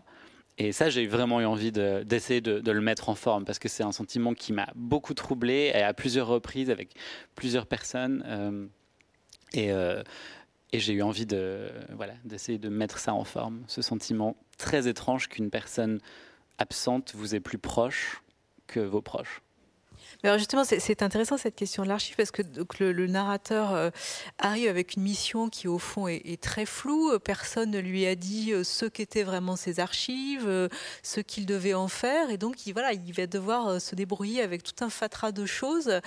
Et ça, j'ai vraiment eu envie d'essayer de, le mettre en forme parce que c'est un sentiment qui m'a beaucoup troublé à plusieurs reprises avec plusieurs personnes. Euh, et, euh, et j'ai eu envie de voilà d'essayer de mettre ça en forme, ce sentiment très étrange qu'une personne absente vous est plus proche que vos proches alors justement, c'est intéressant cette question de l'archive parce que le, narrateur euh, arrive avec une mission qui au fond est, très floue. Personne ne lui a dit euh, ce qu'étaient vraiment ses archives, euh, ce qu'il devait en faire, et donc il, voilà, il va devoir se débrouiller avec tout un fatras de choses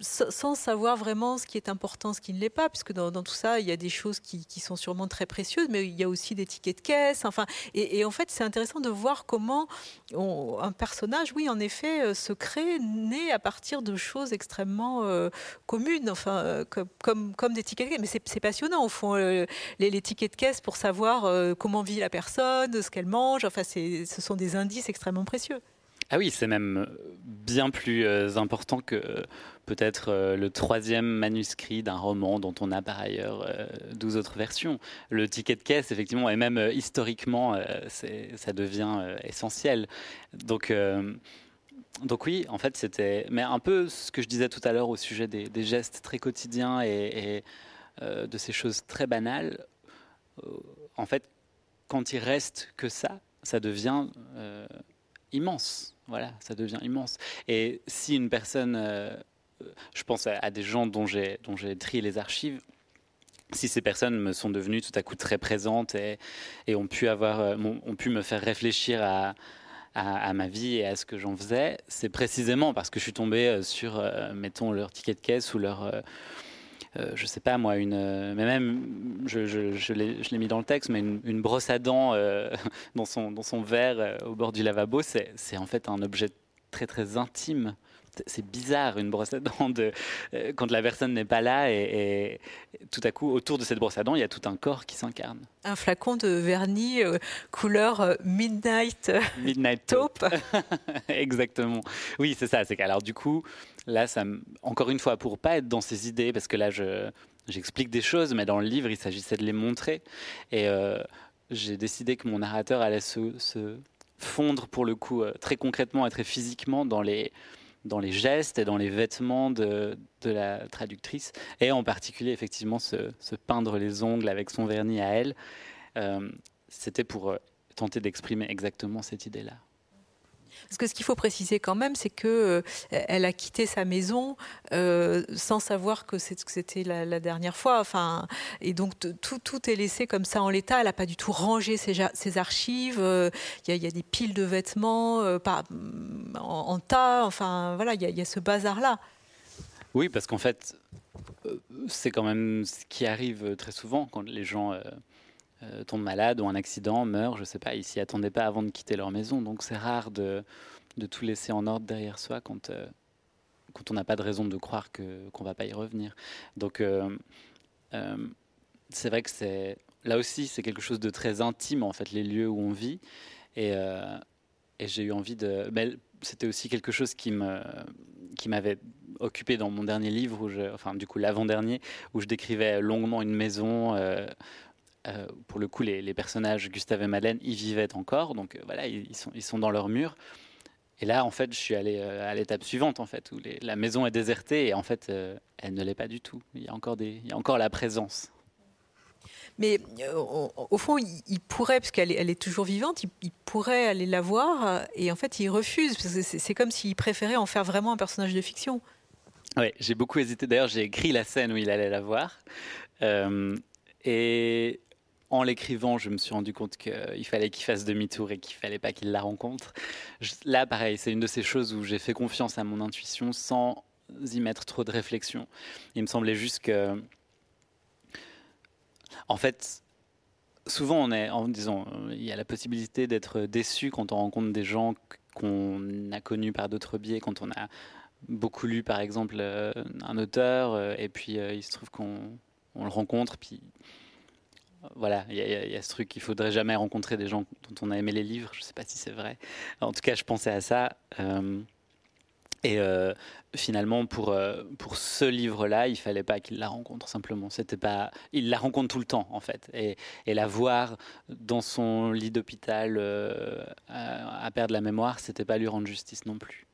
sans savoir vraiment ce qui est important, ce qui ne l'est pas, puisque dans, tout ça, il y a des choses qui, sont sûrement très précieuses, mais il y a aussi des tickets de caisse. Enfin, et, en fait, c'est intéressant de voir comment un personnage, oui, en effet, se crée né à partir de choses extrêmement euh, communes, enfin, euh, comme, comme, des tickets de caisse. Mais c'est passionnant, au fond, euh, les, tickets de caisse pour savoir comment vit la personne, ce qu'elle mange. Enfin, ce sont des indices extrêmement précieux. Ah oui, c'est même bien plus important que peut-être le troisième manuscrit d'un roman dont on a par ailleurs 12 autres versions. Le ticket de caisse, effectivement, et même historiquement, ça devient essentiel. Donc, donc oui, en fait, c'était, mais un peu ce que je disais tout à l'heure au sujet des, gestes très quotidiens et, euh, de ces choses très banales. Euh, en fait, quand il reste que ça, ça devient euh, immense. Voilà, ça devient immense. Et si une personne, je pense à, des gens dont j'ai trié les archives, si ces personnes me sont devenues tout à coup très présentes et, et ont pu avoir, ont pu me faire réfléchir à à, ma vie et à ce que j'en faisais, c'est précisément parce que je suis tombé euh, sur, euh, mettons, leur ticket de caisse ou leur, euh, je sais pas moi, une, mais même, je l'ai mis dans le texte, mais une, brosse à dents dans, son, dans son verre au bord du lavabo, c'est en fait un objet très très intime c'est bizarre une brosse à dents de, euh, quand la personne n'est pas là et, tout à coup autour de cette brosse à dents il y a tout un corps qui s'incarne. Un flacon de vernis euh, couleur euh, midnight, midnight taupe. Exactement. Oui c'est ça. C'est qu'alors du coup là ça encore une fois pour pas être dans ces idées parce que là je j'explique des choses mais dans le livre il s'agissait de les montrer et j'ai décidé que mon narrateur allait se, se fondre pour le coup très concrètement et très physiquement dans les dans les gestes et dans les vêtements de, la traductrice, et en particulier effectivement se, peindre les ongles avec son vernis à elle. Euh, c'était pour euh, tenter d'exprimer exactement cette idée-là. Parce que ce qu'il faut préciser quand même, c'est que euh, a quitté sa maison euh, sans savoir que c'était la, dernière fois. Enfin, et donc tout, est laissé comme ça en l'état. Elle n'a pas du tout rangé ses, archives. Euh, il y, a des piles de vêtements pas, en, tas. Enfin, voilà, il y, a ce bazar-là. Oui, parce qu'en fait, c'est quand même ce qui arrive très souvent quand les gens euh, tombent malades ou un accident, meurent, je sais pas, ils s'y attendaient pas avant de quitter leur maison. Donc c'est rare de, de, tout laisser en ordre derrière soi quand, euh, quand on n'a pas de raison de croire qu'on va pas y revenir. Donc euh, c'est vrai que c'est là aussi c'est quelque chose de très intime en fait les lieux où on vit et, et j'ai eu envie de ben, c'était aussi quelque chose qui me qui m'avait occupé dans mon dernier livre enfin du coup l'avant-dernier où je décrivais longuement une maison euh, pour le coup, les, personnages Gustave et Madeleine y vivaient encore, donc euh, voilà, ils, sont, ils sont dans leur mur. Et là, en fait, je suis allé euh, à l'étape suivante, en fait, où la maison est désertée et en fait, elle ne l'est pas du tout. Il y a encore, des, il y a encore la présence. Mais au, fond, il, pourrait, parce qu'elle est, elle est toujours vivante, il, pourrait aller la voir et en fait, il refuse. C'est comme s'il préférait en faire vraiment un personnage de fiction. Oui, j'ai beaucoup hésité. D'ailleurs, j'ai écrit la scène où il allait la voir. et en l'écrivant, je me suis rendu compte qu'il fallait qu'il fasse demi-tour et qu'il fallait pas qu'il la rencontre. là, pareil, c'est une de ces choses où j'ai fait confiance à mon intuition sans y mettre trop de réflexion. Il me semblait juste que, en fait, souvent on est, en disant, il y a la possibilité d'être déçu quand on rencontre des gens qu'on a connus par d'autres biais, quand on a beaucoup lu, par exemple, euh, un auteur, euh, et puis euh, il se trouve qu'on le rencontre, puis voilà, il y, a ce truc qu'il faudrait jamais rencontrer des gens dont on a aimé les livres. Je ne sais pas si c'est vrai. En tout cas, je pensais à ça. Euh, et euh, finalement, pour, euh, pour ce livre-là, il fallait pas qu'il la rencontre simplement. C'était pas, il la rencontre tout le temps en fait, et, et la voir dans son lit d'hôpital à, perdre la mémoire, c'était pas lui rendre justice non plus.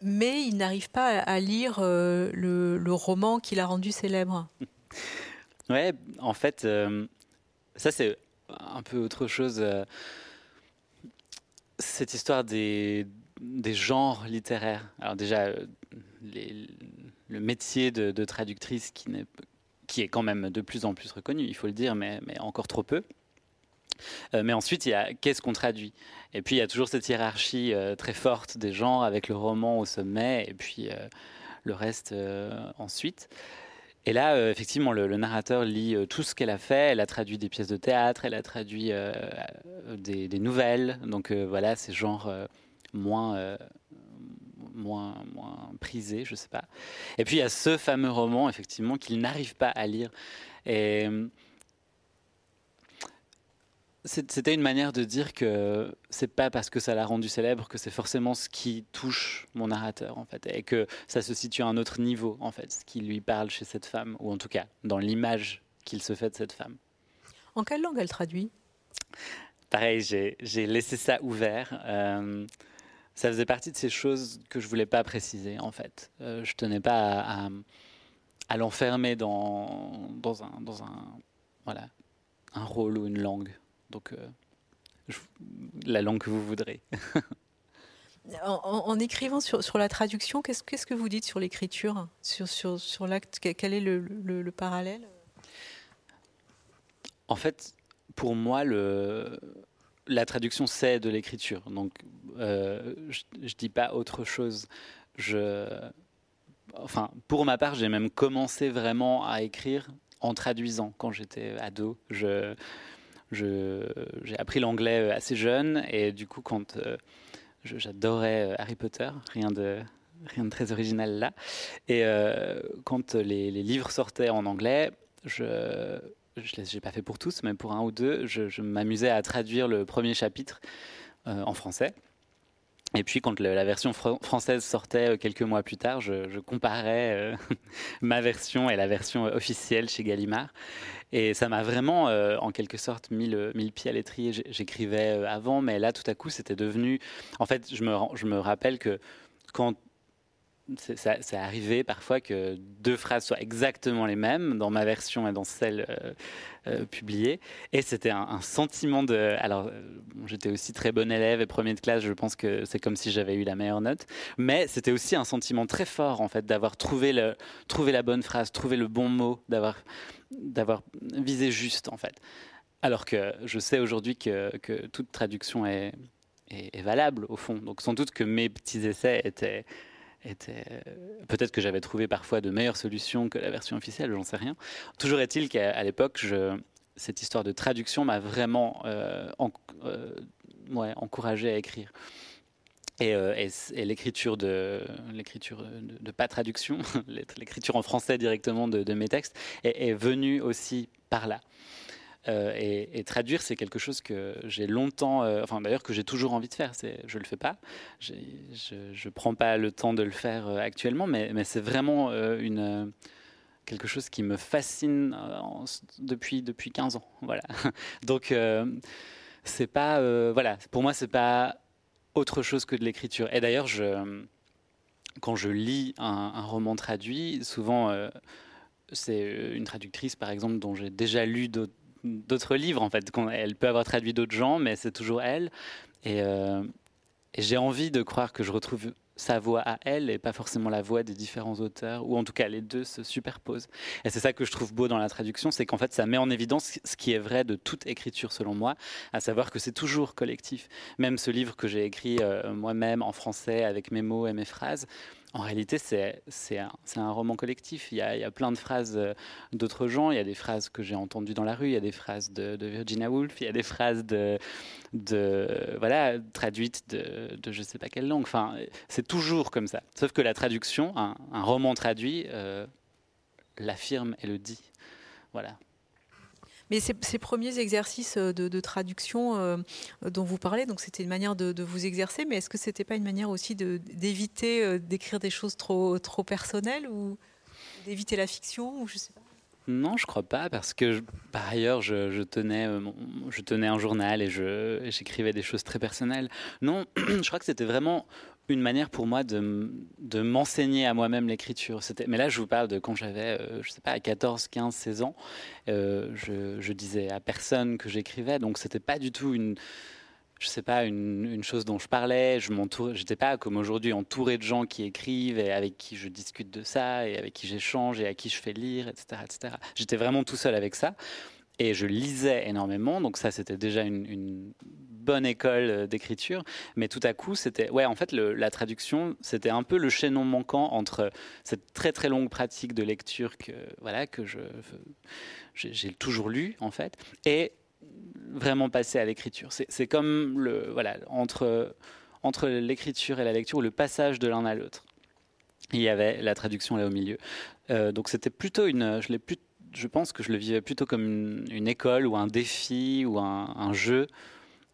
Mais il n'arrive pas à lire le, le, roman qui l'a rendu célèbre. Ouais, en fait, euh, ça c'est un peu autre chose. Euh, cette histoire des, genres littéraires. Alors déjà, euh, le métier de, traductrice qui, est, quand même de plus en plus reconnu, il faut le dire, mais, mais encore trop peu. mais ensuite, il y a qu'est-ce qu'on traduit? Et puis, il y a toujours cette hiérarchie très forte des genres avec le roman au sommet et puis le reste ensuite. Et là, euh, effectivement, le, narrateur lit euh, tout ce qu'elle a fait. Elle a traduit des pièces de théâtre, elle a traduit euh, des, nouvelles. Donc voilà, c'est genre moins, moins, moins prisé, je sais pas. Et puis il y a ce fameux roman, effectivement, qu'il n'arrive pas à lire. Et c'était une manière de dire que c'est pas parce que ça l'a rendu célèbre que c'est forcément ce qui touche mon narrateur en fait et que ça se situe à un autre niveau en fait ce qui lui parle chez cette femme ou en tout cas dans l'image qu'il se fait de cette femme. En quelle langue elle traduit? Pareil, j'ai laissé ça ouvert. Euh, ça faisait partie de ces choses que je voulais pas préciser en fait. Euh, je tenais pas à, à, l'enfermer dans, dans, un, dans un, voilà, un rôle ou une langue. Donc, euh, la langue que vous voudrez. en, écrivant sur, sur la traduction, qu'est-ce, qu'est-ce que vous dites sur l'écriture, sur, sur, sur l'acte Quel est le, le, parallèle? En fait, pour moi, le, la traduction, c'est de l'écriture. Donc, euh, je ne dis pas autre chose. Je, enfin, pour ma part, j'ai même commencé vraiment à écrire en traduisant quand j'étais ado. Je, j'ai appris l'anglais euh, assez jeune et du coup, quand euh, j'adorais euh, Harry Potter, rien de, rien de très original là. Et quand les, livres sortaient en anglais, je je l'ai pas fait pour tous, mais pour un ou deux, je, m'amusais à traduire le premier chapitre en français. Et puis quand la version française sortait quelques mois plus tard, je, comparais ma version et la version officielle chez Gallimard. Et ça m'a vraiment, euh, en quelque sorte, mis le, pied à l'étrier. J'écrivais euh, avant, mais là, tout à coup, c'était devenu. En fait, je me rappelle que quand c'est arrivé parfois que deux phrases soient exactement les mêmes dans ma version et dans celle euh, euh, publiée. Et c'était un, sentiment de... Alors, euh, j'étais aussi très bon élève et premier de classe, je pense que c'est comme si j'avais eu la meilleure note. Mais c'était aussi un sentiment très fort, en fait, d'avoir trouvé, la bonne phrase, trouvé le bon mot, d'avoir visé juste, en fait. Alors que je sais aujourd'hui que, toute traduction est valable, au fond. Donc, sans doute que mes petits essais étaient était peut-être que j'avais trouvé parfois de meilleures solutions que la version officielle, j'en sais rien. Toujours est-il qu'à l'époque, cette histoire de traduction m'a vraiment euh, euh, encouragé à écrire. Et, euh, l'écriture de l'écriture de, pas traduction, l'écriture en français directement de, mes textes est venue aussi par là. Euh, et, traduire, c'est quelque chose que j'ai longtemps, euh, enfin d'ailleurs que j'ai toujours envie de faire. Je le fais pas, je ne prends pas le temps de le faire euh, actuellement, mais, c'est vraiment quelque chose qui me fascine depuis depuis 15 ans. Voilà. Donc c'est pas, voilà, pour moi c'est pas autre chose que de l'écriture. Et d'ailleurs, quand je lis un roman traduit, souvent c'est une traductrice, par exemple, dont j'ai déjà lu d'autres d'autres livres en fait. Elle peut avoir traduit d'autres gens, mais c'est toujours elle. Euh, et, j'ai envie de croire que je retrouve sa voix à elle et pas forcément la voix des différents auteurs, ou en tout cas les deux se superposent. Et c'est ça que je trouve beau dans la traduction, c'est qu'en fait ça met en évidence ce qui est vrai de toute écriture selon moi, à savoir que c'est toujours collectif. Même ce livre que j'ai écrit euh, moi-même en français avec mes mots et mes phrases, en réalité, c'est un, roman collectif. Il y, a, plein de phrases euh, d'autres gens. Il y a des phrases que j'ai entendues dans la rue. Il y a des phrases de, Virginia Woolf. Il y a des phrases de, traduites de, de je ne sais pas quelle langue. Enfin, c'est toujours comme ça. Sauf que la traduction, un, roman traduit, euh, l'affirme et le dit. Voilà. Mais ces, premiers exercices de, traduction dont vous parlez, donc c'était une manière de, vous exercer, mais est-ce que c'était pas une manière aussi d'éviter d'écrire des choses trop, trop personnelles ou d'éviter la fiction ou je sais non, je crois pas, parce que par ailleurs, je, tenais, euh, je tenais un journal et j'écrivais des choses très personnelles. Non, je crois que c'était vraiment une manière pour moi de, m'enseigner à moi-même l'écriture. Mais là, je vous parle de quand j'avais, euh, je sais pas, 14, 15, 16 ans. Euh, je, disais à personne que j'écrivais, donc c'était pas du tout une je sais pas, une, chose dont je parlais. Je n'étais pas comme aujourd'hui entouré de gens qui écrivent et avec qui je discute de ça et avec qui j'échange et à qui je fais lire, etc., etc. J'étais vraiment tout seul avec ça et je lisais énormément. Donc ça, c'était déjà une, bonne école euh, d'écriture. Mais tout à coup, c'était, ouais, en fait, la traduction, c'était un peu le chaînon manquant entre cette très très longue pratique de lecture que voilà que je j'ai toujours lu en fait et vraiment passer à l'écriture. C'est comme le, voilà, entre, entre l'écriture et la lecture, le passage de l'un à l'autre. Il y avait la traduction là au milieu. Euh, donc c'était plutôt une. Je, plus, je pense que je le vivais plutôt comme une, école ou un défi ou un, jeu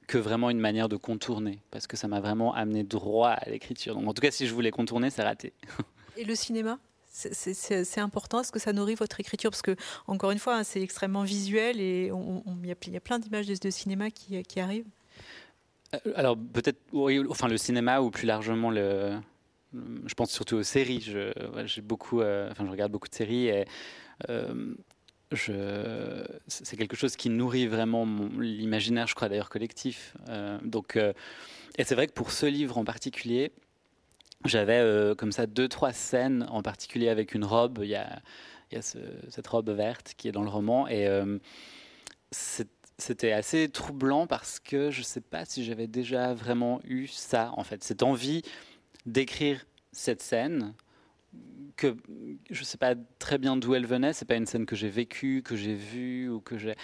que vraiment une manière de contourner. Parce que ça m'a vraiment amené droit à l'écriture. Donc en tout cas, si je voulais contourner, c'est raté. Et le cinéma c'est important? Est-ce que ça nourrit votre écriture? Parce que, encore une fois, hein, c'est extrêmement visuel et il y, a plein d'images de, cinéma qui, arrivent. Euh, alors, peut-être, enfin, le cinéma ou plus largement le. Je pense surtout aux séries. Je, j'ai beaucoup, euh, enfin, je regarde beaucoup de séries et euh, c'est quelque chose qui nourrit vraiment l'imaginaire, je crois d'ailleurs collectif. donc, et c'est vrai que pour ce livre en particulier, j'avais euh, comme ça deux, trois scènes, en particulier avec une robe. Il y a, cette robe verte qui est dans le roman. Et euh, c'était assez troublant parce que je ne sais pas si j'avais déjà vraiment eu ça, en fait, cette envie d'écrire cette scène que je ne sais pas très bien d'où elle venait. C'est pas une scène que j'ai vécue, que j'ai vue ou que j'ai.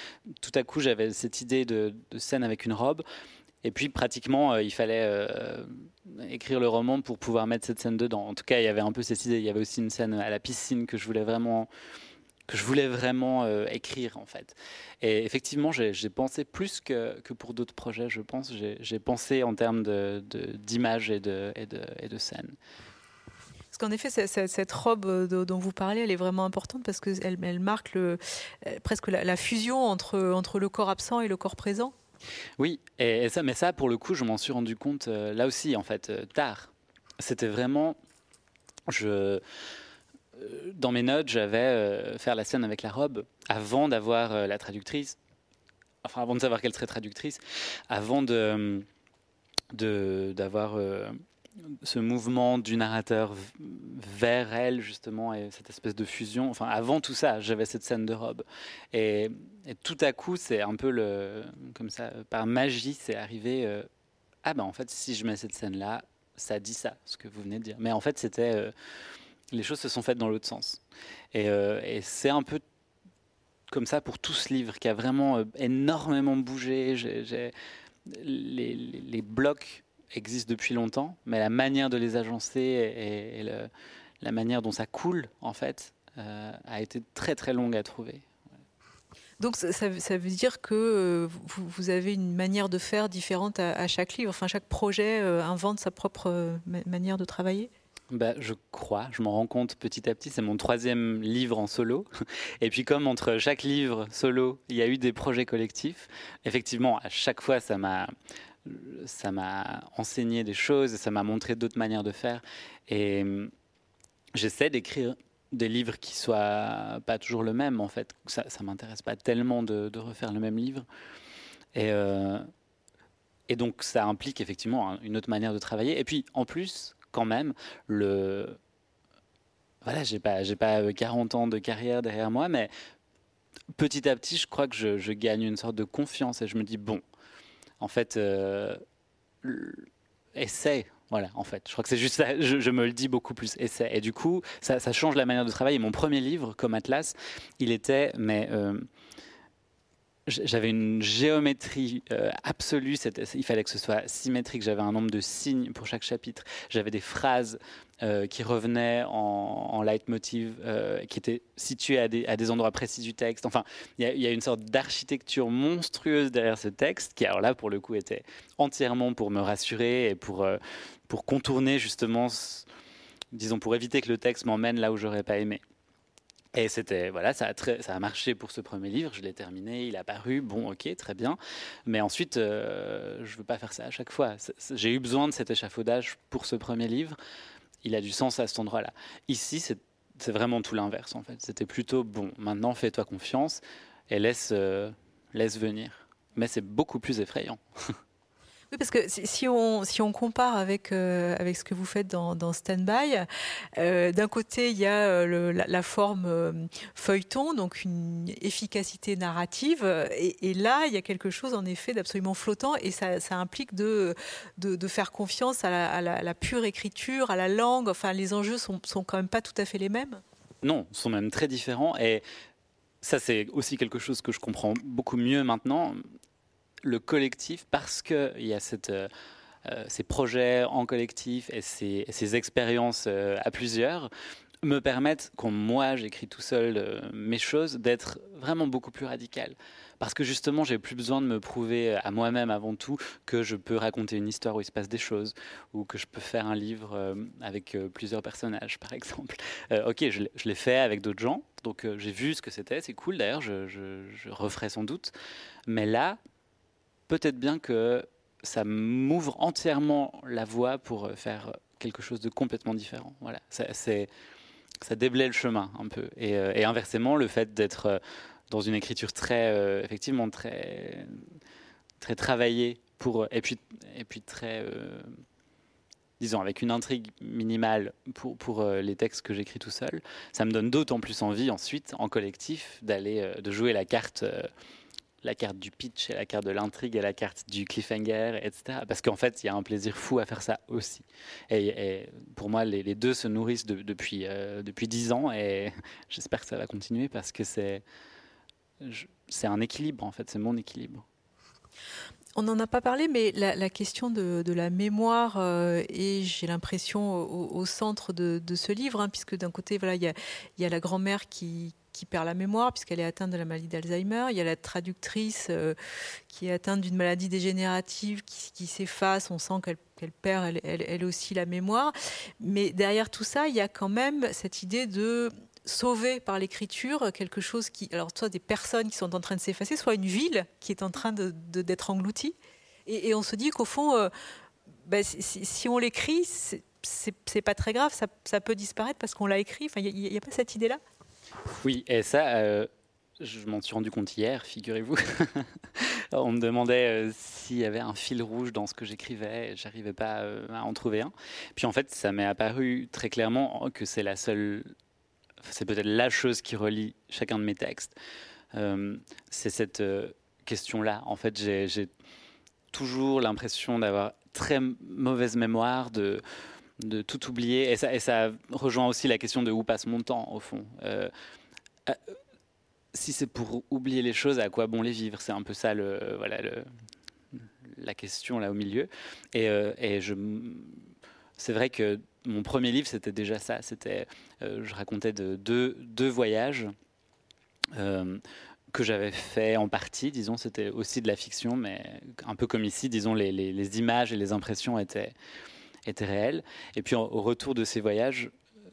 Tout à coup, j'avais cette idée de, scène avec une robe, et puis pratiquement, euh, il fallait euh, écrire le roman pour pouvoir mettre cette scène dedans. En tout cas, il y avait un peu cette idée. Il y avait aussi une scène à la piscine que je voulais vraiment que je voulais vraiment euh, écrire en fait. Et effectivement, j'ai pensé plus que, pour d'autres projets, je pense. J'ai pensé en termes d'images de, et, de, et, et de scènes. Parce qu'en effet, cette robe dont vous parlez, elle est vraiment importante parce qu'elle elle marque le, presque la, fusion entre, le corps absent et le corps présent. Oui, et, ça, mais ça, pour le coup, je m'en suis rendu compte euh, là aussi, en fait, euh, tard. C'était vraiment. Euh, dans mes notes, j'avais faire la scène avec la robe avant d'avoir la traductrice. Enfin, avant de savoir qu'elle serait traductrice, avant d'avoir ce mouvement du narrateur vers elle justement et cette espèce de fusion. Enfin, avant tout ça, j'avais cette scène de robe et, tout à coup, c'est un peu le comme ça par magie, c'est arrivé. Euh, ah ben en fait, si je mets cette scène là, ça dit ça, ce que vous venez de dire. Mais en fait, c'était euh, les choses se sont faites dans l'autre sens et, euh, et c'est un peu comme ça pour tout ce livre qui a vraiment énormément bougé. Les blocs existent depuis longtemps, mais la manière de les agencer et, la manière dont ça coule, en fait, euh, a été très très longue à trouver. Donc ça, veut dire que euh, vous, avez une manière de faire différente à, chaque livre, enfin chaque projet euh, invente sa propre manière de travailler? Bah, je crois, je m'en rends compte petit à petit. C'est mon troisième livre en solo. Et puis comme entre chaque livre solo, il y a eu des projets collectifs, effectivement, à chaque fois, ça m'a ça m'a enseigné des choses, et ça m'a montré d'autres manières de faire. Et hum, j'essaie d'écrire des livres qui soient pas toujours le même, en fait. Ça, ça m'intéresse pas tellement de, refaire le même livre. Et, euh, donc, ça implique effectivement une autre manière de travailler. Et puis, en plus, quand même, le. Voilà, j'ai pas, j'ai pas 40 ans de carrière derrière moi, mais petit à petit, je crois que je gagne une sorte de confiance et je me dis, bon, en fait, euh, essaie. Voilà, en fait, je crois que c'est juste ça, je, me le dis beaucoup plus, essaie. Et du coup, ça, change la manière de travailler. Mon premier livre, comme Atlas, il était, mais euh, j'avais une géométrie euh, absolue. Il fallait que ce soit symétrique. J'avais un nombre de signes pour chaque chapitre. J'avais des phrases euh, qui revenaient en, en leitmotiv, euh, qui étaient situées à des, endroits précis du texte. Enfin, il y, a une sorte d'architecture monstrueuse derrière ce texte, qui alors là, pour le coup, était entièrement pour me rassurer et pour, pour contourner justement, disons, pour éviter que le texte m'emmène là où j'aurais pas aimé. Et c'était voilà, ça a, ça a marché pour ce premier livre. Je l'ai terminé, il a paru, bon, ok, très bien. Mais ensuite, euh, je veux pas faire ça à chaque fois. J'ai eu besoin de cet échafaudage pour ce premier livre. Il a du sens à cet endroit-là. Ici, c'est vraiment tout l'inverse en fait. C'était plutôt bon. Maintenant, fais-toi confiance et laisse euh, laisse venir. Mais c'est beaucoup plus effrayant. Parce que si on, compare avec, euh, avec ce que vous faites dans, dans Standby, euh, d'un côté, il y a euh, la, forme feuilleton, donc une efficacité narrative, et, là, il y a quelque chose en effet d'absolument flottant, et ça, implique de, faire confiance à la, pure écriture, à la langue, enfin, les enjeux sont, sont quand même pas tout à fait les mêmes. Non, sont même très différents, et ça, c'est aussi quelque chose que je comprends beaucoup mieux maintenant le collectif parce qu'il y a euh, euh, ces projets en collectif et ces, ces expériences euh, à plusieurs me permettent, quand moi j'écris tout seul mes choses, d'être vraiment beaucoup plus radical. Parce que justement, j'ai plus besoin de me prouver à moi-même avant tout que je peux raconter une histoire où il se passe des choses, ou que je peux faire un livre avec plusieurs personnages, par exemple. Ok, je l'ai fait avec d'autres gens, donc j'ai vu ce que c'était, c'est cool d'ailleurs, je, je, je referai sans doute. Mais là, peut-être bien que ça m'ouvre entièrement la voie pour faire quelque chose de complètement différent. Voilà, c'est ça déblaye le chemin un peu. Et, euh, inversement, le fait d'être euh, dans une écriture très, euh, effectivement, très, très travaillée pour, et puis, et puis très, disons, avec une intrigue minimale pour, pour les textes que j'écris tout seul, ça me donne d'autant plus envie ensuite, en collectif, d'aller, de jouer la carte la carte du pitch, et la carte de l'intrigue, et la carte du cliffhanger, etc. Parce qu'en fait, il y a un plaisir fou à faire ça aussi. Et, pour moi, les, deux se nourrissent de, depuis euh, depuis dix ans, et j'espère que ça va continuer parce que c'est c'est un équilibre en fait, c'est mon équilibre. On n'en a pas parlé, mais la, question de, la mémoire euh, est, j'ai l'impression, au, centre de, ce livre, hein, puisque d'un côté, voilà, il y a la grand-mère qui, qui perd la mémoire puisqu'elle est atteinte de la maladie d'Alzheimer. Il y a la traductrice euh, qui est atteinte d'une maladie dégénérative qui, s'efface. On sent qu'elle qu perd elle, aussi la mémoire. Mais derrière tout ça, il y a quand même cette idée de sauver par l'écriture quelque chose qui, alors soit des personnes qui sont en train de s'effacer, soit une ville qui est en train d'être engloutie. Et, on se dit qu'au fond, euh, ben, si, on l'écrit, c'est pas très grave, ça, peut disparaître parce qu'on l'a écrit. Enfin, il n'y a, pas cette idée-là oui, et ça, euh, je m'en suis rendu compte hier, figurez-vous. On me demandait euh, s'il y avait un fil rouge dans ce que j'écrivais, j'arrivais pas euh, à en trouver un. Puis en fait, ça m'est apparu très clairement que c'est la seule, c'est peut-être la chose qui relie chacun de mes textes. C'est cette question-là. En fait, j'ai toujours l'impression d'avoir très mauvaise mémoire de de tout oublier. Et ça, rejoint aussi la question de où passe mon temps, au fond. Euh, euh, si c'est pour oublier les choses, à quoi bon les vivre? C'est un peu ça le, voilà, le, la question là au milieu. Et, euh, c'est vrai que mon premier livre, c'était déjà ça. C'était, euh, je racontais de deux, deux voyages. Euh, que j'avais fait en partie, disons, c'était aussi de la fiction, mais un peu comme ici, disons, les images et les impressions étaient, était réel. Et puis au retour de ces voyages,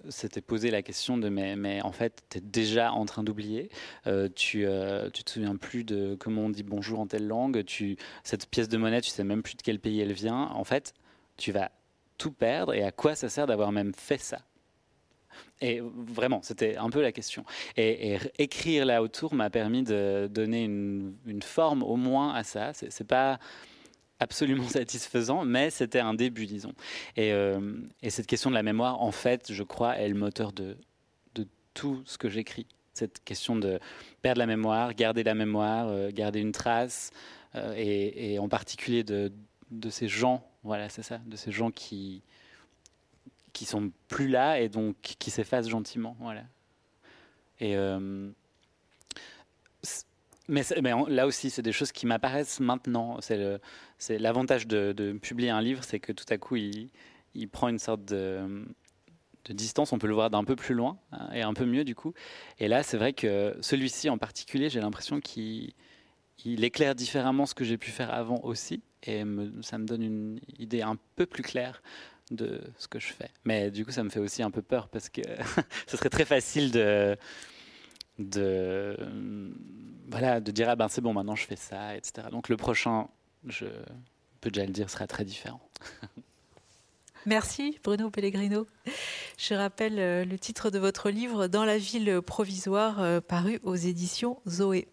s'était posé la question de mais, en fait tu es déjà en train d'oublier. Euh, tu, euh, te souviens plus de comment on dit bonjour en telle langue. Tu cette pièce de monnaie tu sais même plus de quel pays elle vient. En fait tu vas tout perdre. Et à quoi ça sert d'avoir même fait ça? Et vraiment c'était un peu la question. Et, et écrire là autour m'a permis de donner une, une, forme au moins à ça. C'est pas absolument satisfaisant, mais c'était un début, disons. Et, euh, et, cette question de la mémoire, en fait, je crois, est le moteur de, tout ce que j'écris. Cette question de perdre la mémoire, garder la mémoire, euh, garder une trace, euh, et, en particulier de, de ces gens, voilà, c'est ça, de ces gens qui qui sont plus là et donc qui s'effacent gentiment, voilà. Et Mais, là aussi, c'est des choses qui m'apparaissent maintenant. C'est l'avantage de, publier un livre, c'est que tout à coup, il, prend une sorte de, distance. On peut le voir d'un peu plus loin hein, et un peu mieux du coup. Et là, c'est vrai que celui-ci en particulier, j'ai l'impression qu'il éclaire différemment ce que j'ai pu faire avant aussi. Et ça me donne une idée un peu plus claire de ce que je fais. Mais du coup, ça me fait aussi un peu peur parce que ce serait très facile de de voilà de dire ah ben c'est bon maintenant je fais ça etc donc le prochain je peux déjà le dire sera très différent Merci Bruno Pellegrino. Je rappelle euh, le titre de votre livre Dans la ville provisoire euh, paru aux éditions Zoé.